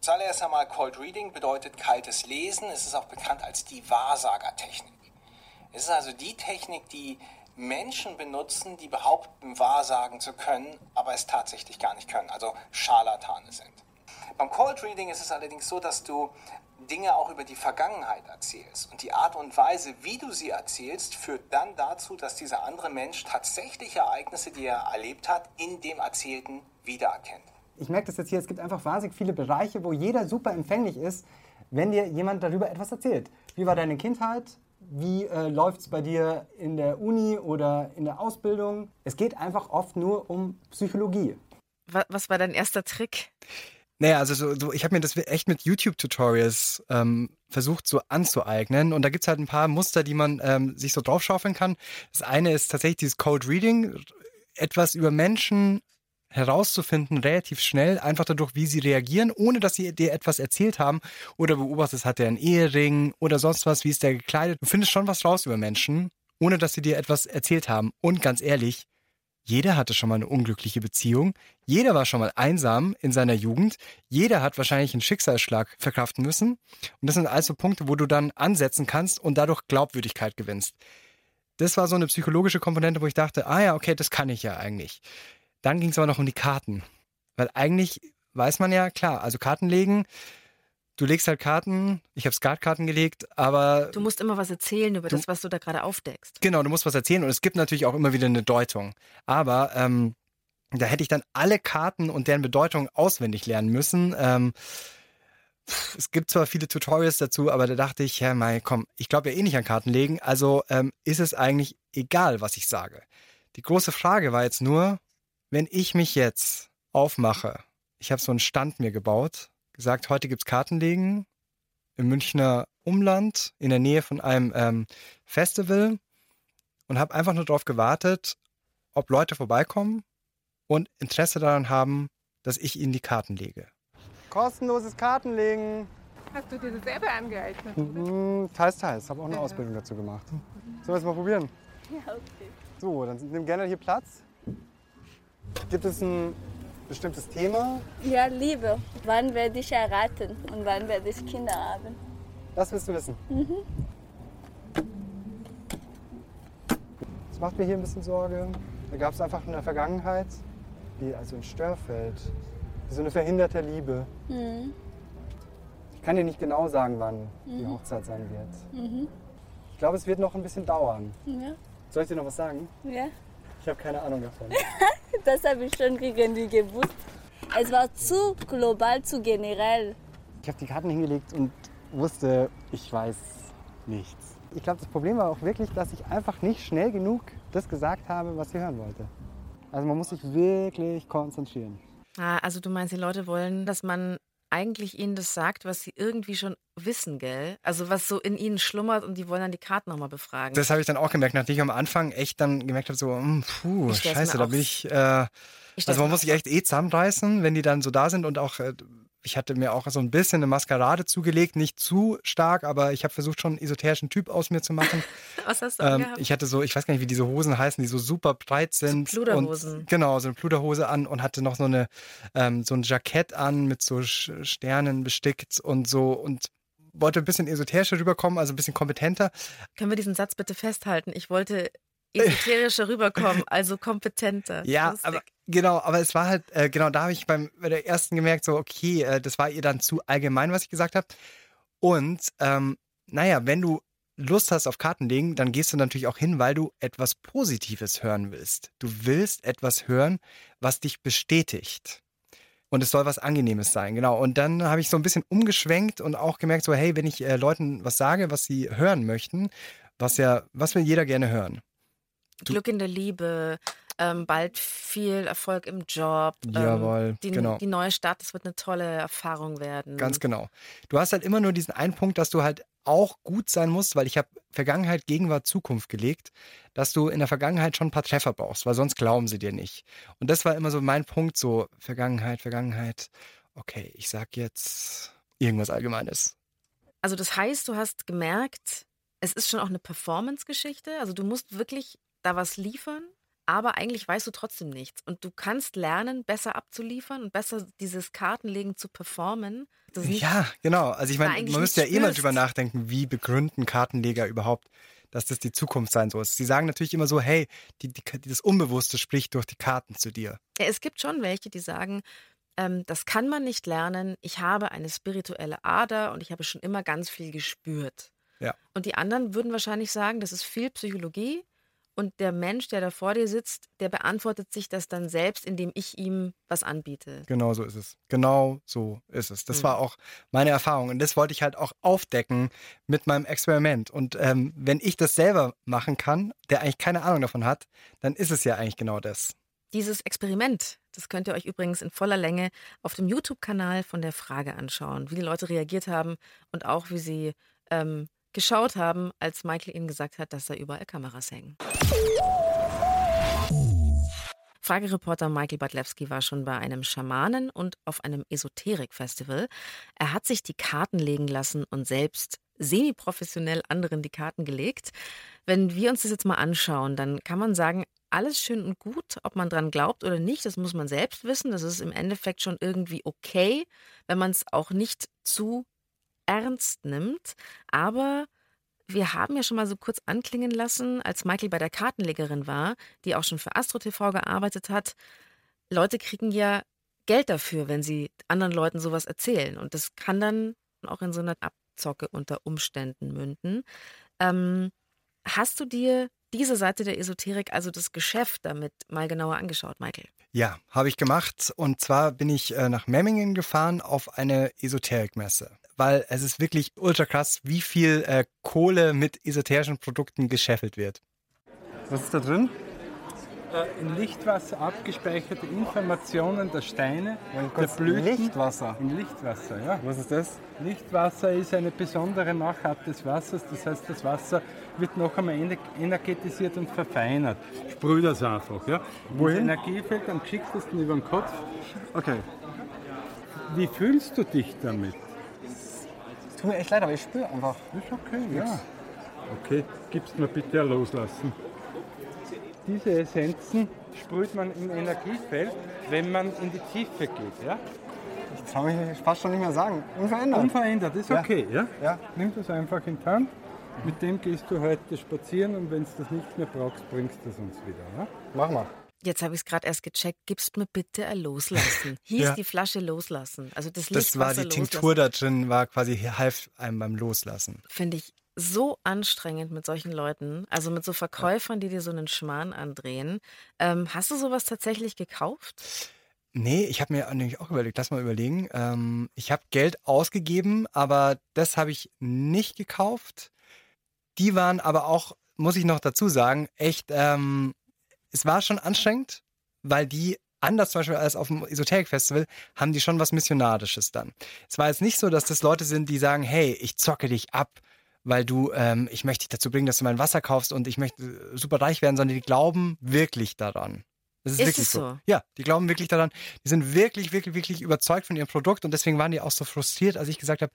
Zuallererst einmal Cold Reading bedeutet kaltes Lesen. Es ist auch bekannt als die Wahrsagertechnik. Es ist also die Technik, die Menschen benutzen, die behaupten, wahrsagen zu können, aber es tatsächlich gar nicht können, also Scharlatane sind. Beim Cold Reading ist es allerdings so, dass du Dinge auch über die Vergangenheit erzählst. Und die Art und Weise, wie du sie erzählst, führt dann dazu, dass dieser andere Mensch tatsächliche Ereignisse, die er erlebt hat, in dem Erzählten wiedererkennt. Ich merke das jetzt hier, es gibt einfach wahnsinnig viele Bereiche, wo jeder super empfänglich ist, wenn dir jemand darüber etwas erzählt. Wie war deine Kindheit? Wie äh, läuft es bei dir in der Uni oder in der Ausbildung? Es geht einfach oft nur um Psychologie. Was, was war dein erster Trick? Naja, also so, so, ich habe mir das echt mit YouTube-Tutorials ähm, versucht so anzueignen. Und da gibt's halt ein paar Muster, die man ähm, sich so draufschaufeln kann. Das eine ist tatsächlich dieses Cold Reading, etwas über Menschen herauszufinden, relativ schnell, einfach dadurch, wie sie reagieren, ohne dass sie dir etwas erzählt haben oder beobachtest, hat er einen Ehering oder sonst was, wie ist der gekleidet. Du findest schon was raus über Menschen, ohne dass sie dir etwas erzählt haben. Und ganz ehrlich, jeder hatte schon mal eine unglückliche Beziehung. Jeder war schon mal einsam in seiner Jugend. Jeder hat wahrscheinlich einen Schicksalsschlag verkraften müssen. Und das sind also Punkte, wo du dann ansetzen kannst und dadurch Glaubwürdigkeit gewinnst. Das war so eine psychologische Komponente, wo ich dachte, ah ja, okay, das kann ich ja eigentlich. Dann ging es aber noch um die Karten. Weil eigentlich weiß man ja, klar, also Karten legen, du legst halt Karten, ich habe Skatkarten gelegt, aber Du musst immer was erzählen über Du- das, was du da gerade aufdeckst. Genau, du musst was erzählen und es gibt natürlich auch immer wieder eine Deutung. Aber ähm, da hätte ich dann alle Karten und deren Bedeutung auswendig lernen müssen. Ähm, es gibt zwar viele Tutorials dazu, aber da dachte ich, ja, mei, komm, ich glaube ja eh nicht an Karten legen, also ähm, ist es eigentlich egal, was ich sage. Die große Frage war jetzt nur, wenn ich mich jetzt aufmache, ich habe so einen Stand mir gebaut, gesagt, heute gibt's Kartenlegen im Münchner Umland in der Nähe von einem ähm, Festival und habe einfach nur darauf gewartet, ob Leute vorbeikommen und Interesse daran haben, dass ich ihnen die Karten lege. Kostenloses Kartenlegen. Hast du dir das selber angeeignet? Mhm, teils, teils. Habe auch eine Ausbildung dazu gemacht. Sollen wir es mal probieren? Ja, okay. So, dann nimm gerne hier Platz. Gibt es ein bestimmtes Thema? Ja, Liebe. Wann werde ich heiraten und wann werde ich Kinder haben? Das willst du wissen. Mhm. Das macht mir hier ein bisschen Sorge. Da gab es einfach in der Vergangenheit, wie also ein Störfeld, so eine verhinderte Liebe. Mhm. Ich kann dir nicht genau sagen, wann die Mhm. Hochzeit sein wird. Mhm. Ich glaube, es wird noch ein bisschen dauern. Ja. Soll ich dir noch was sagen? ja. Ich habe keine Ahnung davon. Das habe ich schon irgendwie gewusst. Es war zu global, zu generell. Ich habe die Karten hingelegt und wusste, ich weiß nichts. Ich glaube, das Problem war auch wirklich, dass ich einfach nicht schnell genug das gesagt habe, was sie hören wollte. Also man muss sich wirklich konzentrieren. Ah, also du meinst, die Leute wollen, dass man eigentlich ihnen das sagt, was sie irgendwie schon wissen, gell? Also was so in ihnen schlummert und die wollen dann die Karten nochmal befragen. Das habe ich dann auch gemerkt, nachdem ich am Anfang echt dann gemerkt habe, so, hm, puh, scheiße, da bin ich, äh, Ich also man muss sich echt eh zusammenreißen, wenn die dann so da sind und auch, äh, ich hatte mir auch so ein bisschen eine Maskerade zugelegt, nicht zu stark, aber ich habe versucht schon einen esoterischen Typ aus mir zu machen. Was hast du Ähm, ich hatte so, ich weiß gar nicht, wie diese Hosen heißen, die so super breit sind. Pluderhosen. Und, genau, so eine Pluderhose an und hatte noch so eine, ähm, so ein Jackett an mit so Sternen bestickt und so und wollte ein bisschen esoterischer rüberkommen, also ein bisschen kompetenter. Können wir diesen Satz bitte festhalten? Ich wollte esoterischer rüberkommen, also kompetenter. Ja, Lustig. aber genau, aber es war halt, äh, genau, da habe ich beim, bei der ersten gemerkt, so, okay, äh, das war ihr dann zu allgemein, was ich gesagt habe. Und ähm, naja, wenn du Lust hast auf Kartenlegen, dann gehst du natürlich auch hin, weil du etwas Positives hören willst. Du willst etwas hören, was dich bestätigt. Und es soll was Angenehmes sein, genau. Und dann habe ich so ein bisschen umgeschwenkt und auch gemerkt, so, hey, wenn ich äh, Leuten was sage, was sie hören möchten, was ja, was will jeder gerne hören? Glück in der Liebe, ähm, bald viel Erfolg im Job. Jawohl, ähm, die, genau. die neue Stadt, das wird eine tolle Erfahrung werden. Ganz genau. Du hast halt immer nur diesen einen Punkt, dass du halt auch gut sein musst, weil ich habe Vergangenheit, Gegenwart, Zukunft gelegt, dass du in der Vergangenheit schon ein paar Treffer brauchst, weil sonst glauben sie dir nicht. Und das war immer so mein Punkt, so Vergangenheit, Vergangenheit. Okay, ich sag jetzt irgendwas Allgemeines. Also das heißt, du hast gemerkt, es ist schon auch eine Performance-Geschichte. Also du musst wirklich da was liefern, aber eigentlich weißt du trotzdem nichts. Und du kannst lernen, besser abzuliefern und besser dieses Kartenlegen zu performen. Ja, genau. Also ich meine, man müsste ja eh mal drüber nachdenken, wie begründen Kartenleger überhaupt, dass das die Zukunft sein soll. Sie sagen natürlich immer so, hey, die, die, das Unbewusste spricht durch die Karten zu dir. Ja, es gibt schon welche, die sagen, ähm, das kann man nicht lernen. Ich habe eine spirituelle Ader und ich habe schon immer ganz viel gespürt. Ja. Und die anderen würden wahrscheinlich sagen, das ist viel Psychologie und der Mensch, der da vor dir sitzt, der beantwortet sich das dann selbst, indem ich ihm was anbiete. Genau so ist es. Genau so ist es. Das Mhm. war auch meine Erfahrung. Und das wollte ich halt auch aufdecken mit meinem Experiment. Und ähm, wenn ich das selber machen kann, der eigentlich keine Ahnung davon hat, dann ist es ja eigentlich genau das. Dieses Experiment, das könnt ihr euch übrigens in voller Länge auf dem YouTube-Kanal von der Frage anschauen, wie die Leute reagiert haben und auch wie sie ähm, geschaut haben, als Michael ihnen gesagt hat, dass da überall Kameras hängen. Fragereporter Michael Badlewski war schon bei einem Schamanen und auf einem Esoterik-Festival. Er hat sich die Karten legen lassen und selbst semi-professionell anderen die Karten gelegt. Wenn wir uns das jetzt mal anschauen, dann kann man sagen, alles schön und gut, ob man dran glaubt oder nicht, das muss man selbst wissen. Das ist im Endeffekt schon irgendwie okay, wenn man es auch nicht zu ernst nimmt. Aber wir haben ja schon mal so kurz anklingen lassen, als Michael bei der Kartenlegerin war, die auch schon für Astro TV gearbeitet hat. Leute kriegen ja Geld dafür, wenn sie anderen Leuten sowas erzählen. Und das kann dann auch in so einer Abzocke unter Umständen münden. Ähm, hast du dir diese Seite der Esoterik, also das Geschäft damit mal genauer angeschaut, Michael? Ja, habe ich gemacht. Und zwar bin ich äh, nach Memmingen gefahren auf eine Esoterikmesse. Weil es ist wirklich ultra krass, wie viel äh, Kohle mit esoterischen Produkten gescheffelt wird. Was ist da drin? äh, in Lichtwasser abgespeicherte Informationen der Steine, der kurz, Blüten. Lichtwasser? In Lichtwasser, ja. Was ist das? Lichtwasser ist eine besondere Machart des Wassers. Das heißt, das Wasser wird noch einmal ener- energetisiert und verfeinert. Sprüh das einfach, ja. Wohin? Das Energiefeld am geschicktesten über den Kopf. Okay. Wie fühlst du dich damit? Tut mir echt leid, aber ich spüre einfach. Ist okay, ja. Okay, gibst mir bitte Loslassen. Diese Essenzen sprüht man im Energiefeld, wenn man in die Tiefe geht, ja? Ich traue mich fast schon nicht mehr sagen. Unverändert. Unverändert, ist Ja. okay, ja? Ja. Nimm das einfach in die Hand. Mit dem gehst du heute spazieren und wenn du das nicht mehr brauchst, bringst du es uns wieder, ja? Mach mal. Jetzt habe ich es gerade erst gecheckt. Gibst mir bitte ein Loslassen. Hieß Ja. die Flasche Loslassen. Also das, Das war die Tinktur da drin, war quasi half einem beim Loslassen. Finde ich so anstrengend mit solchen Leuten. Also mit so Verkäufern, die dir so einen Schmarrn andrehen. Ähm, hast du sowas tatsächlich gekauft? Nee, ich habe mir nämlich auch überlegt, lass mal überlegen. Ähm, ich habe Geld ausgegeben, aber das habe ich nicht gekauft. Die waren aber auch, muss ich noch dazu sagen, echt, ähm, es war schon anstrengend, weil die anders zum Beispiel als auf dem Esoterik-Festival, haben die schon was Missionarisches dann. Es war jetzt nicht so, dass das Leute sind, die sagen, hey, ich zocke dich ab, weil du, ähm, ich möchte dich dazu bringen, dass du mein Wasser kaufst und ich möchte äh, super reich werden, sondern die glauben wirklich daran. Das ist, Ist wirklich es so. so? Ja, die glauben wirklich daran. Die sind wirklich, wirklich, wirklich überzeugt von ihrem Produkt und deswegen waren die auch so frustriert, als ich gesagt habe,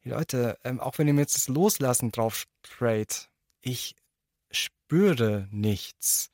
hey Leute, ähm, auch wenn ihr mir jetzt das Loslassen drauf sprayt, ich spüre nichts.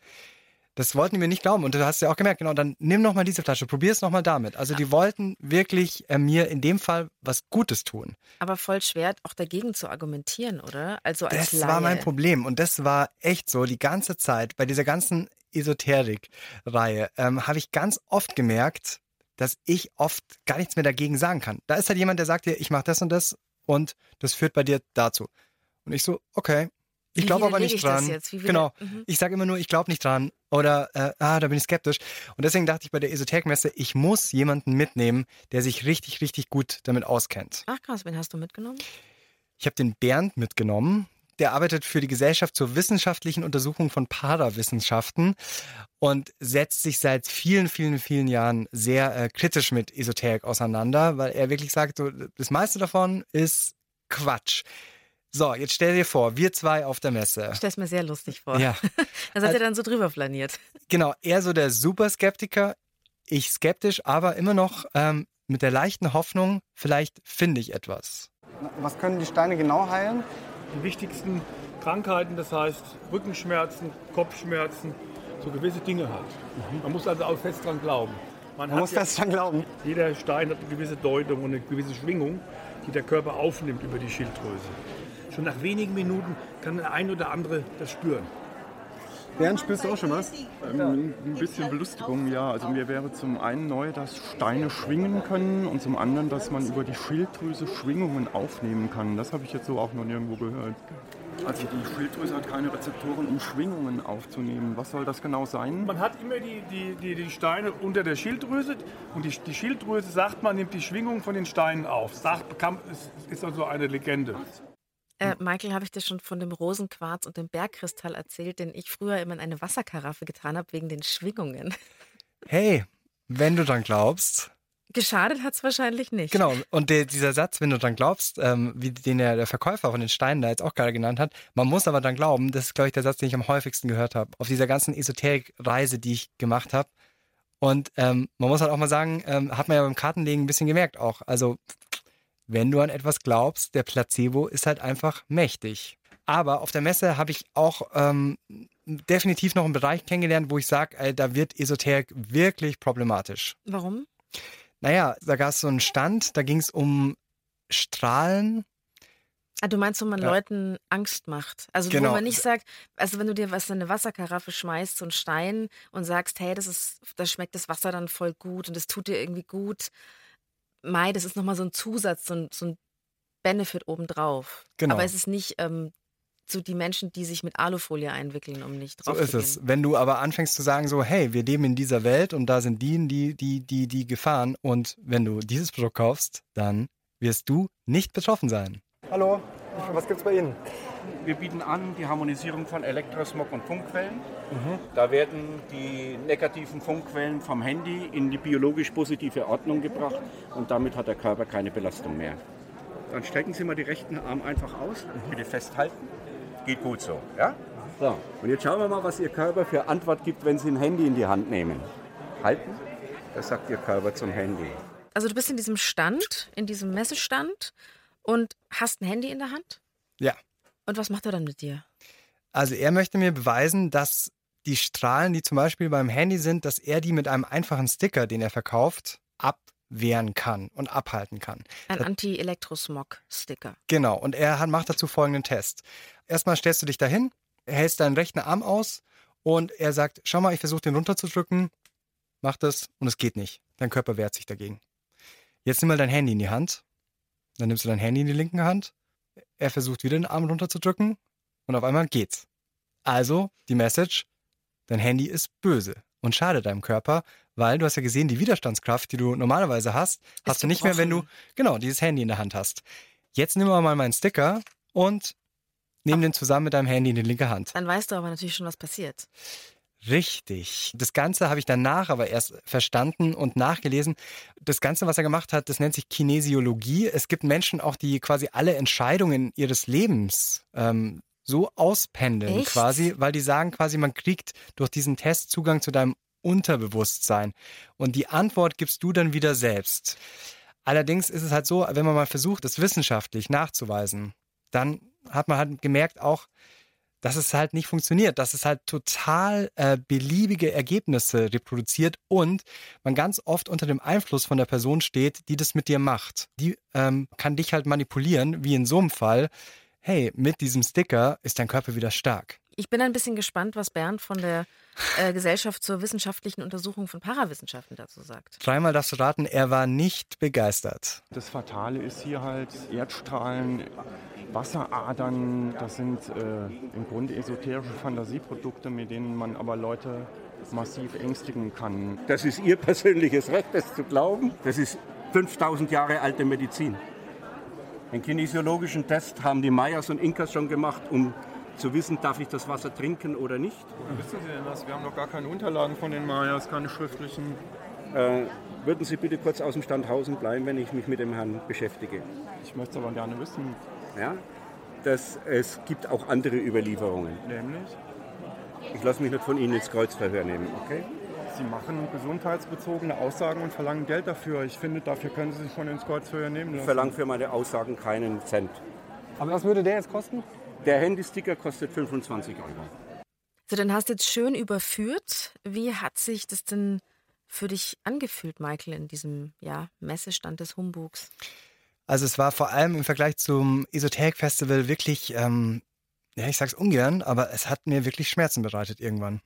Das wollten die mir nicht glauben. Und du hast ja auch gemerkt, genau, dann nimm noch mal diese Flasche, probier es noch mal damit. Also die wollten wirklich äh, mir in dem Fall was Gutes tun. Aber voll schwer, auch dagegen zu argumentieren, oder? Also als Das war mein Laie. Problem. Und das war echt so die ganze Zeit. Bei dieser ganzen Esoterik-Reihe ähm, habe ich ganz oft gemerkt, dass ich oft gar nichts mehr dagegen sagen kann. Da ist halt jemand, der sagt dir, ich mache das und das und das führt bei dir dazu. Und ich so, okay. Ich glaube aber nicht dran. genau. Mhm. Ich sage immer nur, ich glaube nicht dran. Oder, äh, ah, da bin ich skeptisch. Und deswegen dachte ich bei der Esoterikmesse, ich muss jemanden mitnehmen, der sich richtig, richtig gut damit auskennt. Ach krass, wen hast du mitgenommen? Ich habe den Bernd mitgenommen. Der arbeitet für die Gesellschaft zur wissenschaftlichen Untersuchung von Parawissenschaften und setzt sich seit vielen, vielen, vielen Jahren sehr äh, kritisch mit Esoterik auseinander, weil er wirklich sagt, so, das meiste davon ist Quatsch. So, jetzt stell dir vor, wir zwei auf der Messe. Ich stelle es mir sehr lustig vor. Ja. da seid Also- ihr dann so drüber flaniert. Genau, er so der Superskeptiker, ich skeptisch, aber immer noch ähm, mit der leichten Hoffnung, vielleicht finde ich etwas. Was können die Steine genau heilen? Die wichtigsten Krankheiten, das heißt Rückenschmerzen, Kopfschmerzen, so gewisse Dinge halt. Man muss also auch fest dran glauben. Man hat muss fest dran glauben. Jeder Stein hat eine gewisse Deutung und eine gewisse Schwingung, die der Körper aufnimmt über die Schilddrüse. Schon nach wenigen Minuten kann der ein oder andere das spüren. Bernd, spürst du auch schon was? Ähm, ein bisschen Belustigung, ja. Also mir wäre zum einen neu, dass Steine schwingen können und zum anderen, dass man über die Schilddrüse Schwingungen aufnehmen kann. Das habe ich jetzt so auch noch nirgendwo gehört. Also die Schilddrüse hat keine Rezeptoren, um Schwingungen aufzunehmen. Was soll das genau sein? Man hat immer die, die, die, die Steine unter der Schilddrüse und die, die Schilddrüse, sagt man, nimmt die Schwingung von den Steinen auf. Sagt, ist also eine Legende. Äh, Michael, habe ich dir schon von dem Rosenquarz und dem Bergkristall erzählt, den ich früher immer in eine Wasserkaraffe getan habe wegen den Schwingungen? Hey, wenn du dran glaubst, Geschadet hat es wahrscheinlich nicht. Genau, und der, dieser Satz, wenn du dran glaubst, ähm, wie den der, der Verkäufer von den Steinen da jetzt auch gerade genannt hat, man muss aber dran glauben, das ist, glaube ich, der Satz, den ich am häufigsten gehört habe, auf dieser ganzen Esoterik-Reise, die ich gemacht habe. Und ähm, man muss halt auch mal sagen, ähm, hat man ja beim Kartenlegen ein bisschen gemerkt auch. Also, wenn du an etwas glaubst, der Placebo ist halt einfach mächtig. Aber auf der Messe habe ich auch ähm, definitiv noch einen Bereich kennengelernt, wo ich sage, da wird Esoterik wirklich problematisch. Warum? Naja, da gab es so einen Stand, da ging es um Strahlen. Ah, du meinst, wo man Ja. Leuten Angst macht? Also Genau. wo man nicht sagt, also wenn du dir was in eine Wasserkaraffe schmeißt, so einen Stein und sagst, hey, das ist, da schmeckt das Wasser dann voll gut und das tut dir irgendwie gut. Mai, das ist nochmal so ein Zusatz, so ein, so ein Benefit obendrauf. Genau. Aber es ist nicht ähm, so die Menschen, die sich mit Alufolie einwickeln, um nicht So drauf ist zu es. Wenn du aber anfängst zu sagen, so, hey, wir leben in dieser Welt und da sind die, die, die, die, die Gefahren und wenn du dieses Produkt kaufst, dann wirst du nicht betroffen sein. Hallo, Was gibt es bei Ihnen? Wir bieten an die Harmonisierung von Elektrosmog und Funkquellen. Mhm. Da werden die negativen Funkquellen vom Handy in die biologisch positive Ordnung gebracht und damit hat der Körper keine Belastung mehr. Dann strecken Sie mal den rechten Arm einfach aus, bitte festhalten. Geht gut so, ja? So, und jetzt schauen wir mal, was Ihr Körper für Antwort gibt, wenn Sie ein Handy in die Hand nehmen. Halten, das sagt Ihr Körper zum Handy. Also du bist in diesem Stand, in diesem Messestand und hast ein Handy in der Hand? Ja. Und was macht er dann mit dir? Also er möchte mir beweisen, dass die Strahlen, die zum Beispiel beim Handy sind, dass er die mit einem einfachen Sticker, den er verkauft, abwehren kann und abhalten kann. Ein Anti-Elektrosmog-Sticker. Genau, und er hat, macht dazu folgenden Test. Erstmal stellst du dich dahin, hältst deinen rechten Arm aus und er sagt, schau mal, ich versuche den runterzudrücken, mach das und es geht nicht. Dein Körper wehrt sich dagegen. Jetzt nimm mal dein Handy in die Hand. Dann nimmst du dein Handy in die linken Hand. Er versucht wieder den Arm runterzudrücken und auf einmal geht's. Also die Message, dein Handy ist böse und schadet deinem Körper, weil du hast ja gesehen, die Widerstandskraft, die du normalerweise hast, hast du nicht mehr, wenn du genau dieses Handy in der Hand hast. Jetzt nimm mal meinen Sticker und nimm den zusammen mit deinem Handy in die linke Hand. Dann weißt du aber natürlich schon, was passiert. Richtig. Das Ganze habe ich danach aber erst verstanden und nachgelesen. Das Ganze, was er gemacht hat, das nennt sich Kinesiologie. Es gibt Menschen auch, die quasi alle Entscheidungen ihres Lebens ähm, so auspendeln Echt? quasi, weil die sagen quasi, man kriegt durch diesen Test Zugang zu deinem Unterbewusstsein. Und die Antwort gibst du dann wieder selbst. Allerdings ist es halt so, wenn man mal versucht, es wissenschaftlich nachzuweisen, dann hat man halt gemerkt auch, dass es halt nicht funktioniert, dass es halt total äh, beliebige Ergebnisse reproduziert und man ganz oft unter dem Einfluss von der Person steht, die das mit dir macht. Die ähm, kann dich halt manipulieren, wie in so einem Fall. Hey, mit diesem Sticker ist dein Körper wieder stark. Ich bin ein bisschen gespannt, was Bernd von der äh, Gesellschaft zur wissenschaftlichen Untersuchung von Parawissenschaften dazu sagt. Dreimal darfst du raten, er war nicht begeistert. Das Fatale ist hier halt Erdstrahlen, Wasseradern, das sind äh, im Grunde esoterische Fantasieprodukte, mit denen man aber Leute massiv ängstigen kann. Das ist Ihr persönliches Recht, das zu glauben. Das ist 5000 Jahre alte Medizin. Den kinesiologischen Test haben die Mayas und Inkas schon gemacht, um zu wissen, darf ich das Wasser trinken oder nicht. Woher wissen Sie denn das? Wir haben noch gar keine Unterlagen von den Mayas, keine schriftlichen. Äh, würden Sie bitte kurz aus dem Standhausen bleiben, wenn ich mich mit dem Herrn beschäftige? Ich möchte es aber gerne wissen. Ja? Das, es gibt auch andere Überlieferungen. Nämlich? Ich lasse mich nicht von Ihnen ins Kreuzverhör nehmen, okay? Sie machen gesundheitsbezogene Aussagen und verlangen Geld dafür. Ich finde, dafür können Sie sich von ins Kreuzverhör nehmen Ich lassen. verlange für meine Aussagen keinen Cent. Aber was würde der jetzt kosten? Der Handysticker kostet 25 Euro. So, dann hast du jetzt schön überführt. Wie hat sich das denn für dich angefühlt, Michael, in diesem ja, Messestand des Humbugs? Also es war vor allem im Vergleich zum Esoterik Festival wirklich, ähm, ja, ich sag's ungern, aber es hat mir wirklich Schmerzen bereitet irgendwann.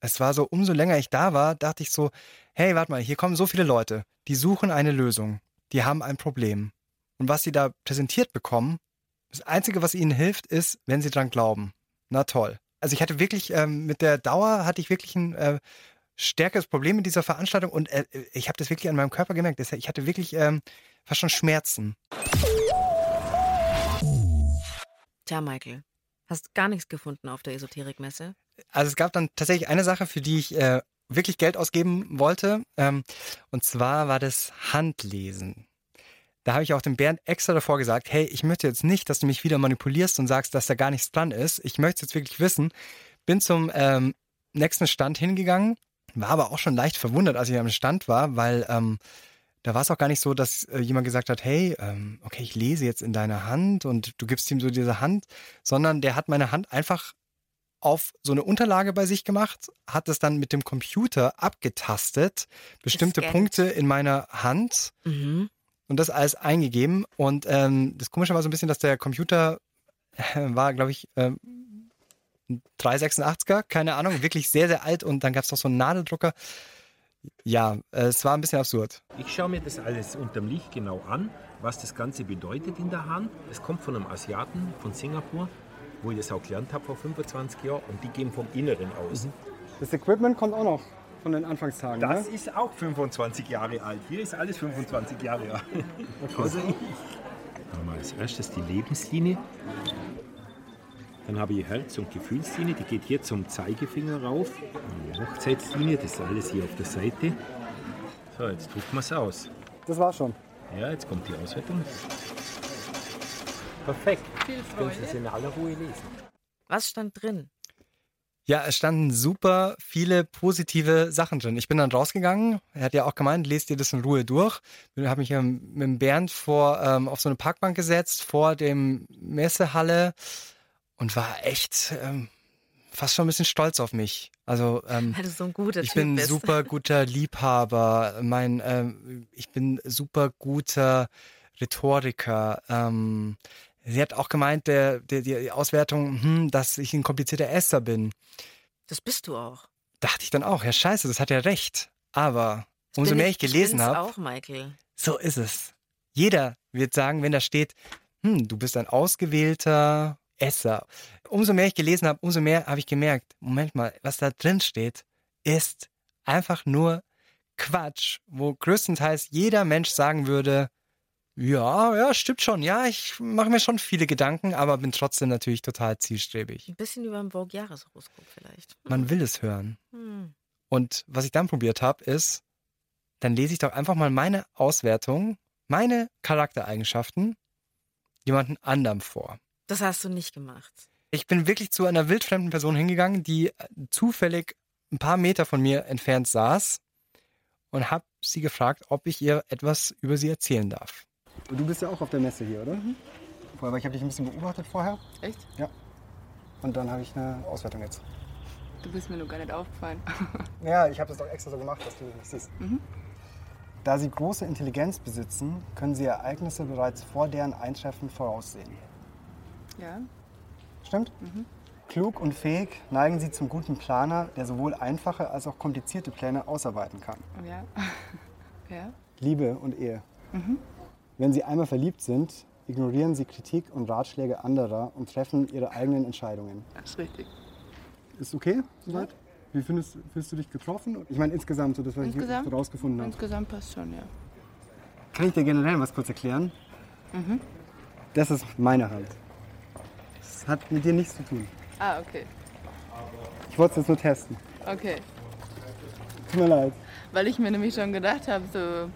Es war so, umso länger ich da war, dachte ich so, hey, warte mal, hier kommen so viele Leute, die suchen eine Lösung, die haben ein Problem. Und was sie da präsentiert bekommen, das Einzige, was ihnen hilft, ist, wenn sie dran glauben. Na toll. Also ich hatte wirklich, ähm, mit der Dauer hatte ich wirklich ein äh, stärkeres Problem mit dieser Veranstaltung und äh, ich habe das wirklich an meinem Körper gemerkt. Ich hatte wirklich ähm, fast schon Schmerzen. Tja, Michael, hast gar nichts gefunden auf der Esoterikmesse? Also es gab dann tatsächlich eine Sache, für die ich äh, wirklich Geld ausgeben wollte. Ähm, und zwar war das Handlesen. Da habe ich auch dem Bernd extra davor gesagt, hey, ich möchte jetzt nicht, dass du mich wieder manipulierst und sagst, dass da gar nichts dran ist. Ich möchte es jetzt wirklich wissen. Bin zum ähm, nächsten Stand hingegangen, war aber auch schon leicht verwundert, als ich am Stand war, weil ähm, da war es auch gar nicht so, dass äh, jemand gesagt hat, hey, ähm, okay, ich lese jetzt in deiner Hand und du gibst ihm so diese Hand, sondern der hat meine Hand einfach auf so eine Unterlage bei sich gemacht, hat es dann mit dem Computer abgetastet, bestimmte. Punkte in meiner Hand Mhm. Und das alles eingegeben. Und ähm, das Komische war so ein bisschen, dass der Computer äh, war, glaube ich, ähm, ein 386er, keine Ahnung, wirklich sehr, sehr alt und dann gab es noch so einen Nadeldrucker. Ja, äh, es war ein bisschen absurd. Ich schaue mir das alles unterm Licht genau an, was das Ganze bedeutet in der Hand. Es kommt von einem Asiaten von Singapur, wo ich das auch gelernt habe vor 25 Jahren und die gehen vom Inneren aus. Das Equipment kommt auch noch von den Anfangstagen. Das ne? ist auch 25 Jahre alt. Hier ist alles 25 Jahre alt. Außer ich. Mal Als erstes die Lebenslinie. Dann habe ich Herz- und Gefühlslinie, die geht hier zum Zeigefinger rauf. Die Hochzeitslinie, das ist alles hier auf der Seite. So, jetzt drucken wir es aus. Das war's schon. Ja, jetzt kommt die Auswertung. Perfekt. Viel Jetzt können Sie es in aller Ruhe lesen. Was stand drin? Ja, es standen super viele positive Sachen drin. Ich bin dann rausgegangen. Er hat ja auch gemeint, lest dir das in Ruhe durch. Ich habe mich mit dem Bernd vor, ähm, auf so eine Parkbank gesetzt, vor dem Messehalle und war echt ähm, fast schon ein bisschen stolz auf mich. Also ähm, Weil du so ein guter ich Typ bin bist. super guter Liebhaber. Mein, ähm, ich bin super guter Rhetoriker. Ähm, sie hat auch gemeint, der, der, die Auswertung, hm, dass ich ein komplizierter Esser bin. Das bist du auch. Dachte ich dann auch, ja scheiße, das hat ja recht. Aber Das umso mehr ich gelesen bin's habe, auch, Michael. so ist es. Jeder wird sagen, wenn da steht, hm, du bist ein ausgewählter Esser. Umso mehr ich gelesen habe, umso mehr habe ich gemerkt, Moment mal, was da drin steht, ist einfach nur Quatsch, wo größtenteils jeder Mensch sagen würde, ja, ja, stimmt schon, ja, ich mache mir schon viele Gedanken, aber bin trotzdem natürlich total zielstrebig. Ein bisschen über dem Vogue-Jahreshoroskop vielleicht. Man will es hören. Hm. Und was ich dann probiert habe, ist, dann lese ich doch einfach mal meine Auswertung, meine Charaktereigenschaften jemanden anderem vor. Das hast du nicht gemacht. Ich bin wirklich zu einer wildfremden Person hingegangen, die äh, zufällig ein paar Meter von mir entfernt saß und habe sie gefragt, ob ich ihr etwas über sie erzählen darf. Du bist ja auch auf der Messe hier, oder? Vorher, weil ich habe dich ein bisschen beobachtet vorher. Echt? Ja. Und dann habe ich eine Auswertung jetzt. Du bist mir nur gar nicht aufgefallen. Ja, ich habe das doch extra so gemacht, dass du das siehst. Mhm. Da sie große Intelligenz besitzen, können sie Ereignisse bereits vor deren Eintreffen voraussehen. Ja. Stimmt? Mhm. Klug und fähig neigen sie zum guten Planer, der sowohl einfache als auch komplizierte Pläne ausarbeiten kann. Ja. ja. Liebe und Ehe. Mhm. Wenn sie einmal verliebt sind, ignorieren sie Kritik und Ratschläge anderer und treffen ihre eigenen Entscheidungen. Das ist richtig. Ist okay soweit? Wie findest, fühlst du dich getroffen? Ich meine insgesamt, so das, was Insgesamt? ich so rausgefunden habe. Insgesamt passt schon, ja. Kann ich dir generell was kurz erklären? Mhm. Das ist meine Hand. Das hat mit dir nichts zu tun. Ah, okay. Ich wollte es jetzt nur testen. Okay. Tut mir leid. Weil ich mir nämlich schon gedacht habe, so.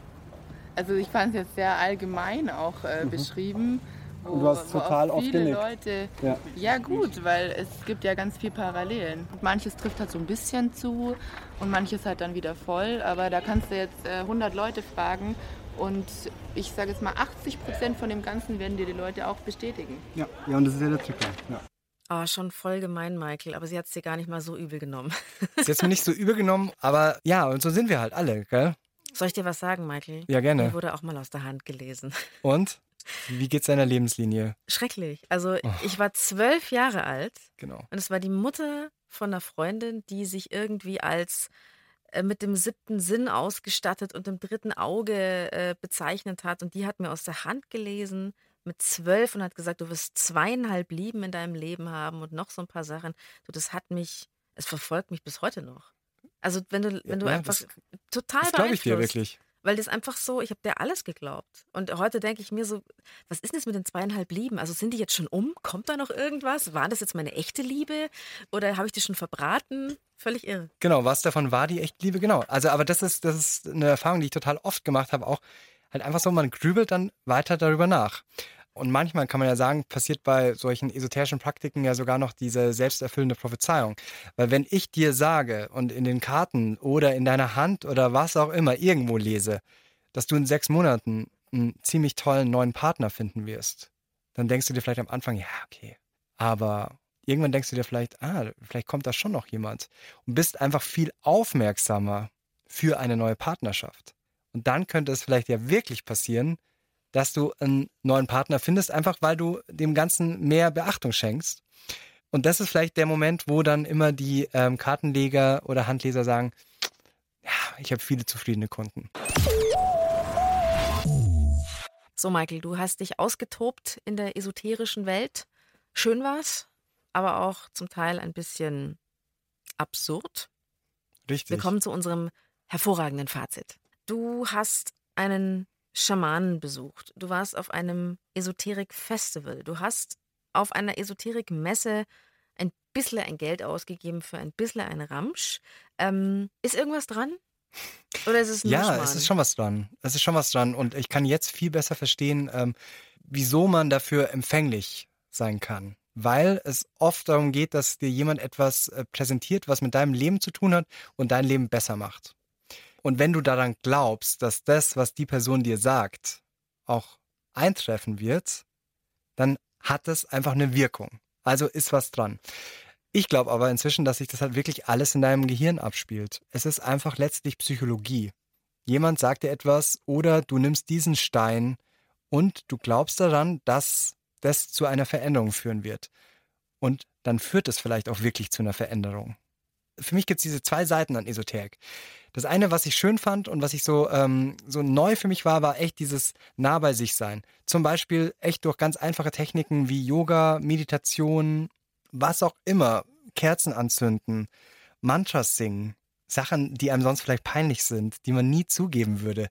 Also ich fand es jetzt sehr allgemein auch äh, Mhm. beschrieben. Wo, Und du hast total oft viele genickt. Leute. Ja. ja gut, weil es gibt ja ganz viel Parallelen. Und manches trifft halt so ein bisschen zu und manches halt dann wieder voll. Aber da kannst du jetzt äh, 100 Leute fragen und ich sage jetzt mal 80 Prozent von dem Ganzen werden dir die Leute auch bestätigen. Ja, ja und das ist ja der Trick. Ja. Oh, schon voll gemein, Michael, aber sie hat es dir gar nicht mal so übel genommen. Ist jetzt mir nicht so übergenommen, aber ja, und so sind wir halt alle, gell? Soll ich dir was sagen, Michael? Ja, gerne. Mir wurde auch mal aus der Hand gelesen. Und? Wie geht's deiner Lebenslinie? Schrecklich. Also Oh. ich war zwölf Jahre alt Genau. und es war die Mutter von einer Freundin, die sich irgendwie als äh, mit dem siebten Sinn ausgestattet und dem dritten Auge äh, bezeichnet hat. Und die hat mir aus der Hand gelesen mit zwölf und hat gesagt, du wirst zweieinhalb Lieben in deinem Leben haben und noch so ein paar Sachen. Du, das hat mich, es verfolgt mich bis heute noch. Also wenn du, wenn du Ja, einfach das- total Das glaube ich dir wirklich. Weil das einfach so, ich habe dir alles geglaubt. Und heute denke ich mir so, was ist denn das mit den zweieinhalb Lieben? Also sind die jetzt schon um? Kommt da noch irgendwas? War das jetzt meine echte Liebe? Oder habe ich die schon verbraten? Völlig irre. Genau, was davon war die echt Liebe, genau. Also, aber das ist, das ist eine Erfahrung, die ich total oft gemacht habe, auch halt einfach so, man grübelt dann weiter darüber nach. Und manchmal kann man ja sagen, passiert bei solchen esoterischen Praktiken ja sogar noch diese selbsterfüllende Prophezeiung. Weil wenn ich dir sage und in den Karten oder in deiner Hand oder was auch immer irgendwo lese, dass du in sechs Monaten einen ziemlich tollen neuen Partner finden wirst, dann denkst du dir vielleicht am Anfang, ja, okay. Aber irgendwann denkst du dir vielleicht, ah, vielleicht kommt da schon noch jemand. Und bist einfach viel aufmerksamer für eine neue Partnerschaft. Und dann könnte es vielleicht ja wirklich passieren, dass du einen neuen Partner findest, einfach weil du dem Ganzen mehr Beachtung schenkst. Und das ist vielleicht der Moment, wo dann immer die ähm, Kartenleger oder Handleser sagen, ja, ich habe viele zufriedene Kunden. So, Michael, du hast dich ausgetobt in der esoterischen Welt. Schön war's, aber auch zum Teil ein bisschen absurd. Richtig. Wir kommen zu unserem hervorragenden Fazit. Du hast einen Schamanen besucht. Du warst auf einem Esoterik-Festival. Du hast auf einer Esoterik-Messe ein bisschen ein Geld ausgegeben für ein bisschen ein Ramsch. Ähm, ist irgendwas dran? Oder ist es nur Ja, Schmarrn? es ist schon was dran. Es ist schon was dran. Und ich kann jetzt viel besser verstehen, ähm, wieso man dafür empfänglich sein kann. Weil es oft darum geht, dass dir jemand etwas äh, präsentiert, was mit deinem Leben zu tun hat und dein Leben besser macht. Und wenn du daran glaubst, dass das, was die Person dir sagt, auch eintreffen wird, dann hat es einfach eine Wirkung. Also ist was dran. Ich glaube aber inzwischen, dass sich das halt wirklich alles in deinem Gehirn abspielt. Es ist einfach letztlich Psychologie. Jemand sagt dir etwas oder du nimmst diesen Stein und du glaubst daran, dass das zu einer Veränderung führen wird. Und dann führt es vielleicht auch wirklich zu einer Veränderung. Für mich gibt es diese zwei Seiten an Esoterik. Das eine, was ich schön fand und was ich so, ähm, so neu für mich war, war echt dieses nah bei sich sein. Zum Beispiel echt durch ganz einfache Techniken wie Yoga, Meditation, was auch immer, Kerzen anzünden, Mantras singen, Sachen, die einem sonst vielleicht peinlich sind, die man nie zugeben würde,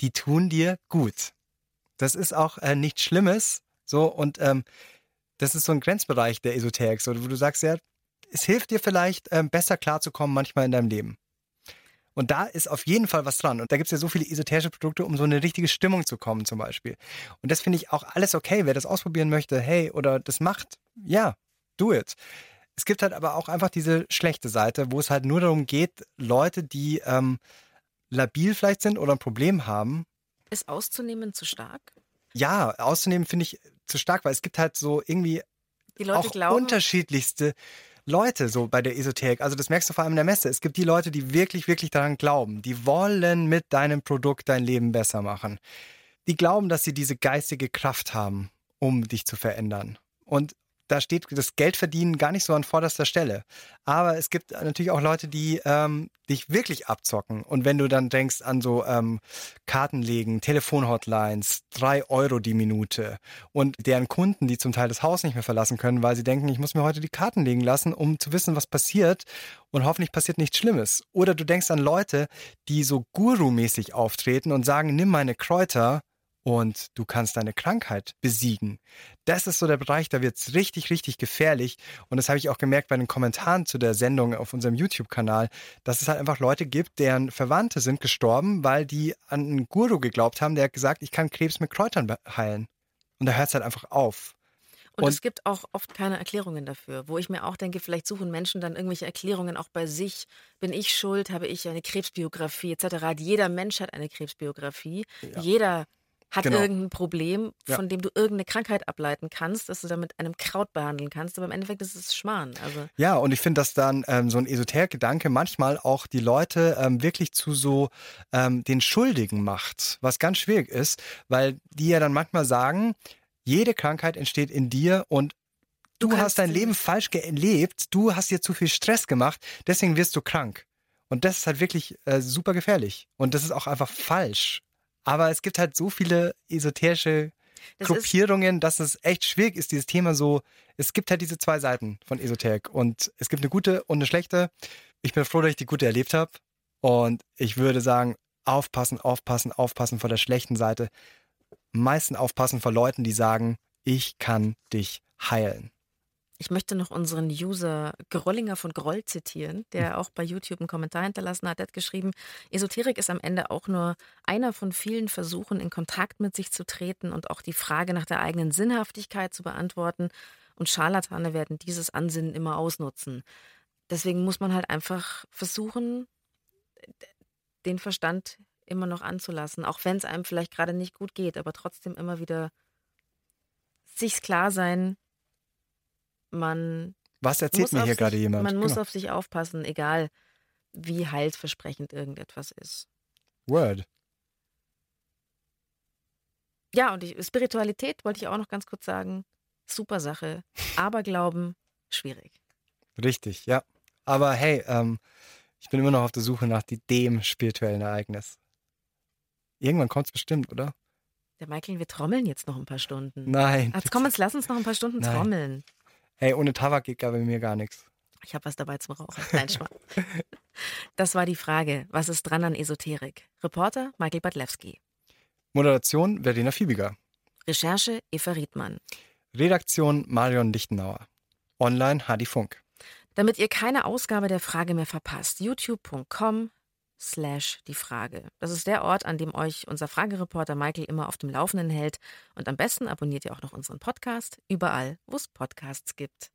die tun dir gut. Das ist auch äh, nichts Schlimmes, so und ähm, das ist so ein Grenzbereich der Esoterik, so, wo du sagst ja, es hilft dir vielleicht ähm, besser klarzukommen manchmal in deinem Leben. Und da ist auf jeden Fall was dran. Und da gibt es ja so viele esoterische Produkte, um so eine richtige Stimmung zu kommen, zum Beispiel. Und das finde ich auch alles okay. Wer das ausprobieren möchte, hey, oder das macht, ja, do it. Es gibt halt aber auch einfach diese schlechte Seite, wo es halt nur darum geht, Leute, die ähm, labil vielleicht sind oder ein Problem haben, Ist auszunehmen zu stark? ja, auszunehmen finde ich zu stark, weil es gibt halt so irgendwie auch glauben- unterschiedlichste Leute so bei der Esoterik. Also das merkst du vor allem in der Messe. Es gibt die Leute, die wirklich, wirklich daran glauben. Die wollen mit deinem Produkt dein Leben besser machen. Die glauben, dass sie diese geistige Kraft haben, um dich zu verändern. Und da steht das Geldverdienen gar nicht so an vorderster Stelle. Aber es gibt natürlich auch Leute, die ähm, dich wirklich abzocken. Und wenn du dann denkst an so ähm, Kartenlegen, Telefonhotlines, drei Euro die Minute und deren Kunden, die zum Teil das Haus nicht mehr verlassen können, weil sie denken, ich muss mir heute die Karten legen lassen, um zu wissen, was passiert und hoffentlich passiert nichts Schlimmes. Oder du denkst an Leute, die so Guru-mäßig auftreten und sagen, nimm meine Kräuter und du kannst deine Krankheit besiegen. Das ist so der Bereich, da wird's richtig, richtig gefährlich. Und das habe ich auch gemerkt bei den Kommentaren zu der Sendung auf unserem YouTube-Kanal, dass es halt einfach Leute gibt, deren Verwandte sind gestorben, weil die an einen Guru geglaubt haben, der hat gesagt, ich kann Krebs mit Kräutern heilen. Und da hört's halt einfach auf. Und, es gibt auch oft keine Erklärungen dafür, wo ich mir auch denke, vielleicht suchen Menschen dann irgendwelche Erklärungen auch bei sich. Bin ich schuld? Habe ich eine Krebsbiografie etc.? Jeder Mensch hat eine Krebsbiografie. Ja. Jeder hat Genau. irgendein Problem, Ja. von dem du irgendeine Krankheit ableiten kannst, dass du dann mit einem Kraut behandeln kannst. Aber im Endeffekt ist es Schmarrn. Also Ja, und ich finde, dass dann ähm, so ein Esoterik-Gedanke manchmal auch die Leute ähm, wirklich zu so ähm, den Schuldigen macht, was ganz schwierig ist, weil die ja dann manchmal sagen, jede Krankheit entsteht in dir und du, hast dein Leben falsch gelebt, du hast dir zu viel Stress gemacht, deswegen wirst du krank. Und das ist halt wirklich äh, super gefährlich. Und das ist auch einfach falsch. Aber es gibt halt so viele esoterische Das Gruppierungen, dass es echt schwierig ist, dieses Thema so. Es gibt halt diese zwei Seiten von Esoterik. Und es gibt eine gute und eine schlechte. Ich bin froh, dass ich die gute erlebt habe. Und ich würde sagen, aufpassen, aufpassen, aufpassen vor der schlechten Seite. Am meisten aufpassen vor Leuten, die sagen, ich kann dich heilen. Ich möchte noch unseren User Grollinger von Groll zitieren, der auch bei YouTube einen Kommentar hinterlassen hat. Er hat geschrieben, Esoterik ist am Ende auch nur einer von vielen Versuchen, in Kontakt mit sich zu treten und auch die Frage nach der eigenen Sinnhaftigkeit zu beantworten. Und Scharlatane werden dieses Ansinnen immer ausnutzen. Deswegen muss man halt einfach versuchen, den Verstand immer noch anzulassen, auch wenn es einem vielleicht gerade nicht gut geht, aber trotzdem immer wieder sich's klar sein, man Was erzählt muss mir hier sich- gerade jemand? Man muss Genau. auf sich aufpassen, egal wie heilsversprechend irgendetwas ist. Word. Ja, und die Spiritualität wollte ich auch noch ganz kurz sagen. Super Sache. Aber Glauben, schwierig. Richtig, ja. Aber hey, ähm, ich bin immer noch auf der Suche nach die, dem spirituellen Ereignis. Irgendwann kommt es bestimmt, oder? Der Michael, wir trommeln jetzt noch ein paar Stunden. Nein. Jetzt komm, jetzt lass uns noch ein paar Stunden Nein. trommeln. Hey, ohne Tabak geht gar bei mir gar nichts. Ich habe was dabei zum Rauchen. Nein, Spaß. Das war die Frage. Was ist dran an Esoterik? Reporter Michael Badlewski. Moderation Verena Fiebiger. Recherche Eva Riedmann. Redaktion Marion Lichtenauer. Online Hadi Funk. Damit ihr keine Ausgabe der Frage mehr verpasst, youtube.com slash die Frage. Das ist der Ort, an dem euch unser Fragereporter Michael immer auf dem Laufenden hält. Und am besten abonniert ihr auch noch unseren Podcast, überall, wo es Podcasts gibt.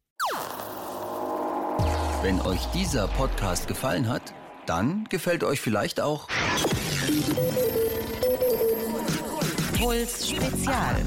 Wenn euch dieser Podcast gefallen hat, dann gefällt euch vielleicht auch Puls Spezial.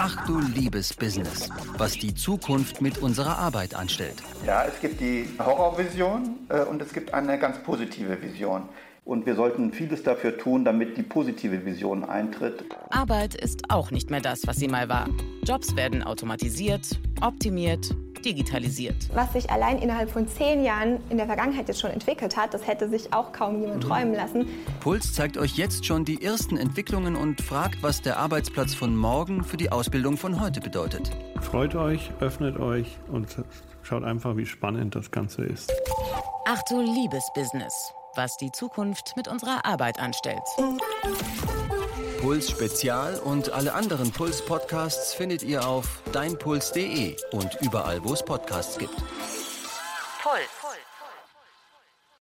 Ach du liebes Business, was die Zukunft mit unserer Arbeit anstellt. Ja, es gibt die Horrorvision äh, und es gibt eine ganz positive Vision. Und wir sollten vieles dafür tun, damit die positive Vision eintritt. Arbeit ist auch nicht mehr das, was sie mal war. Jobs werden automatisiert, optimiert, digitalisiert. Was sich allein innerhalb von zehn Jahren in der Vergangenheit jetzt schon entwickelt hat, das hätte sich auch kaum jemand träumen lassen. Puls zeigt euch jetzt schon die ersten Entwicklungen und fragt, was der Arbeitsplatz von morgen für die Ausbildung von heute bedeutet. Freut euch, öffnet euch und schaut einfach, wie spannend das Ganze ist. Ach du liebes Business, was die Zukunft mit unserer Arbeit anstellt. Puls Spezial und alle anderen Puls Podcasts findet ihr auf deinpuls.de und überall, wo es Podcasts gibt. Puls.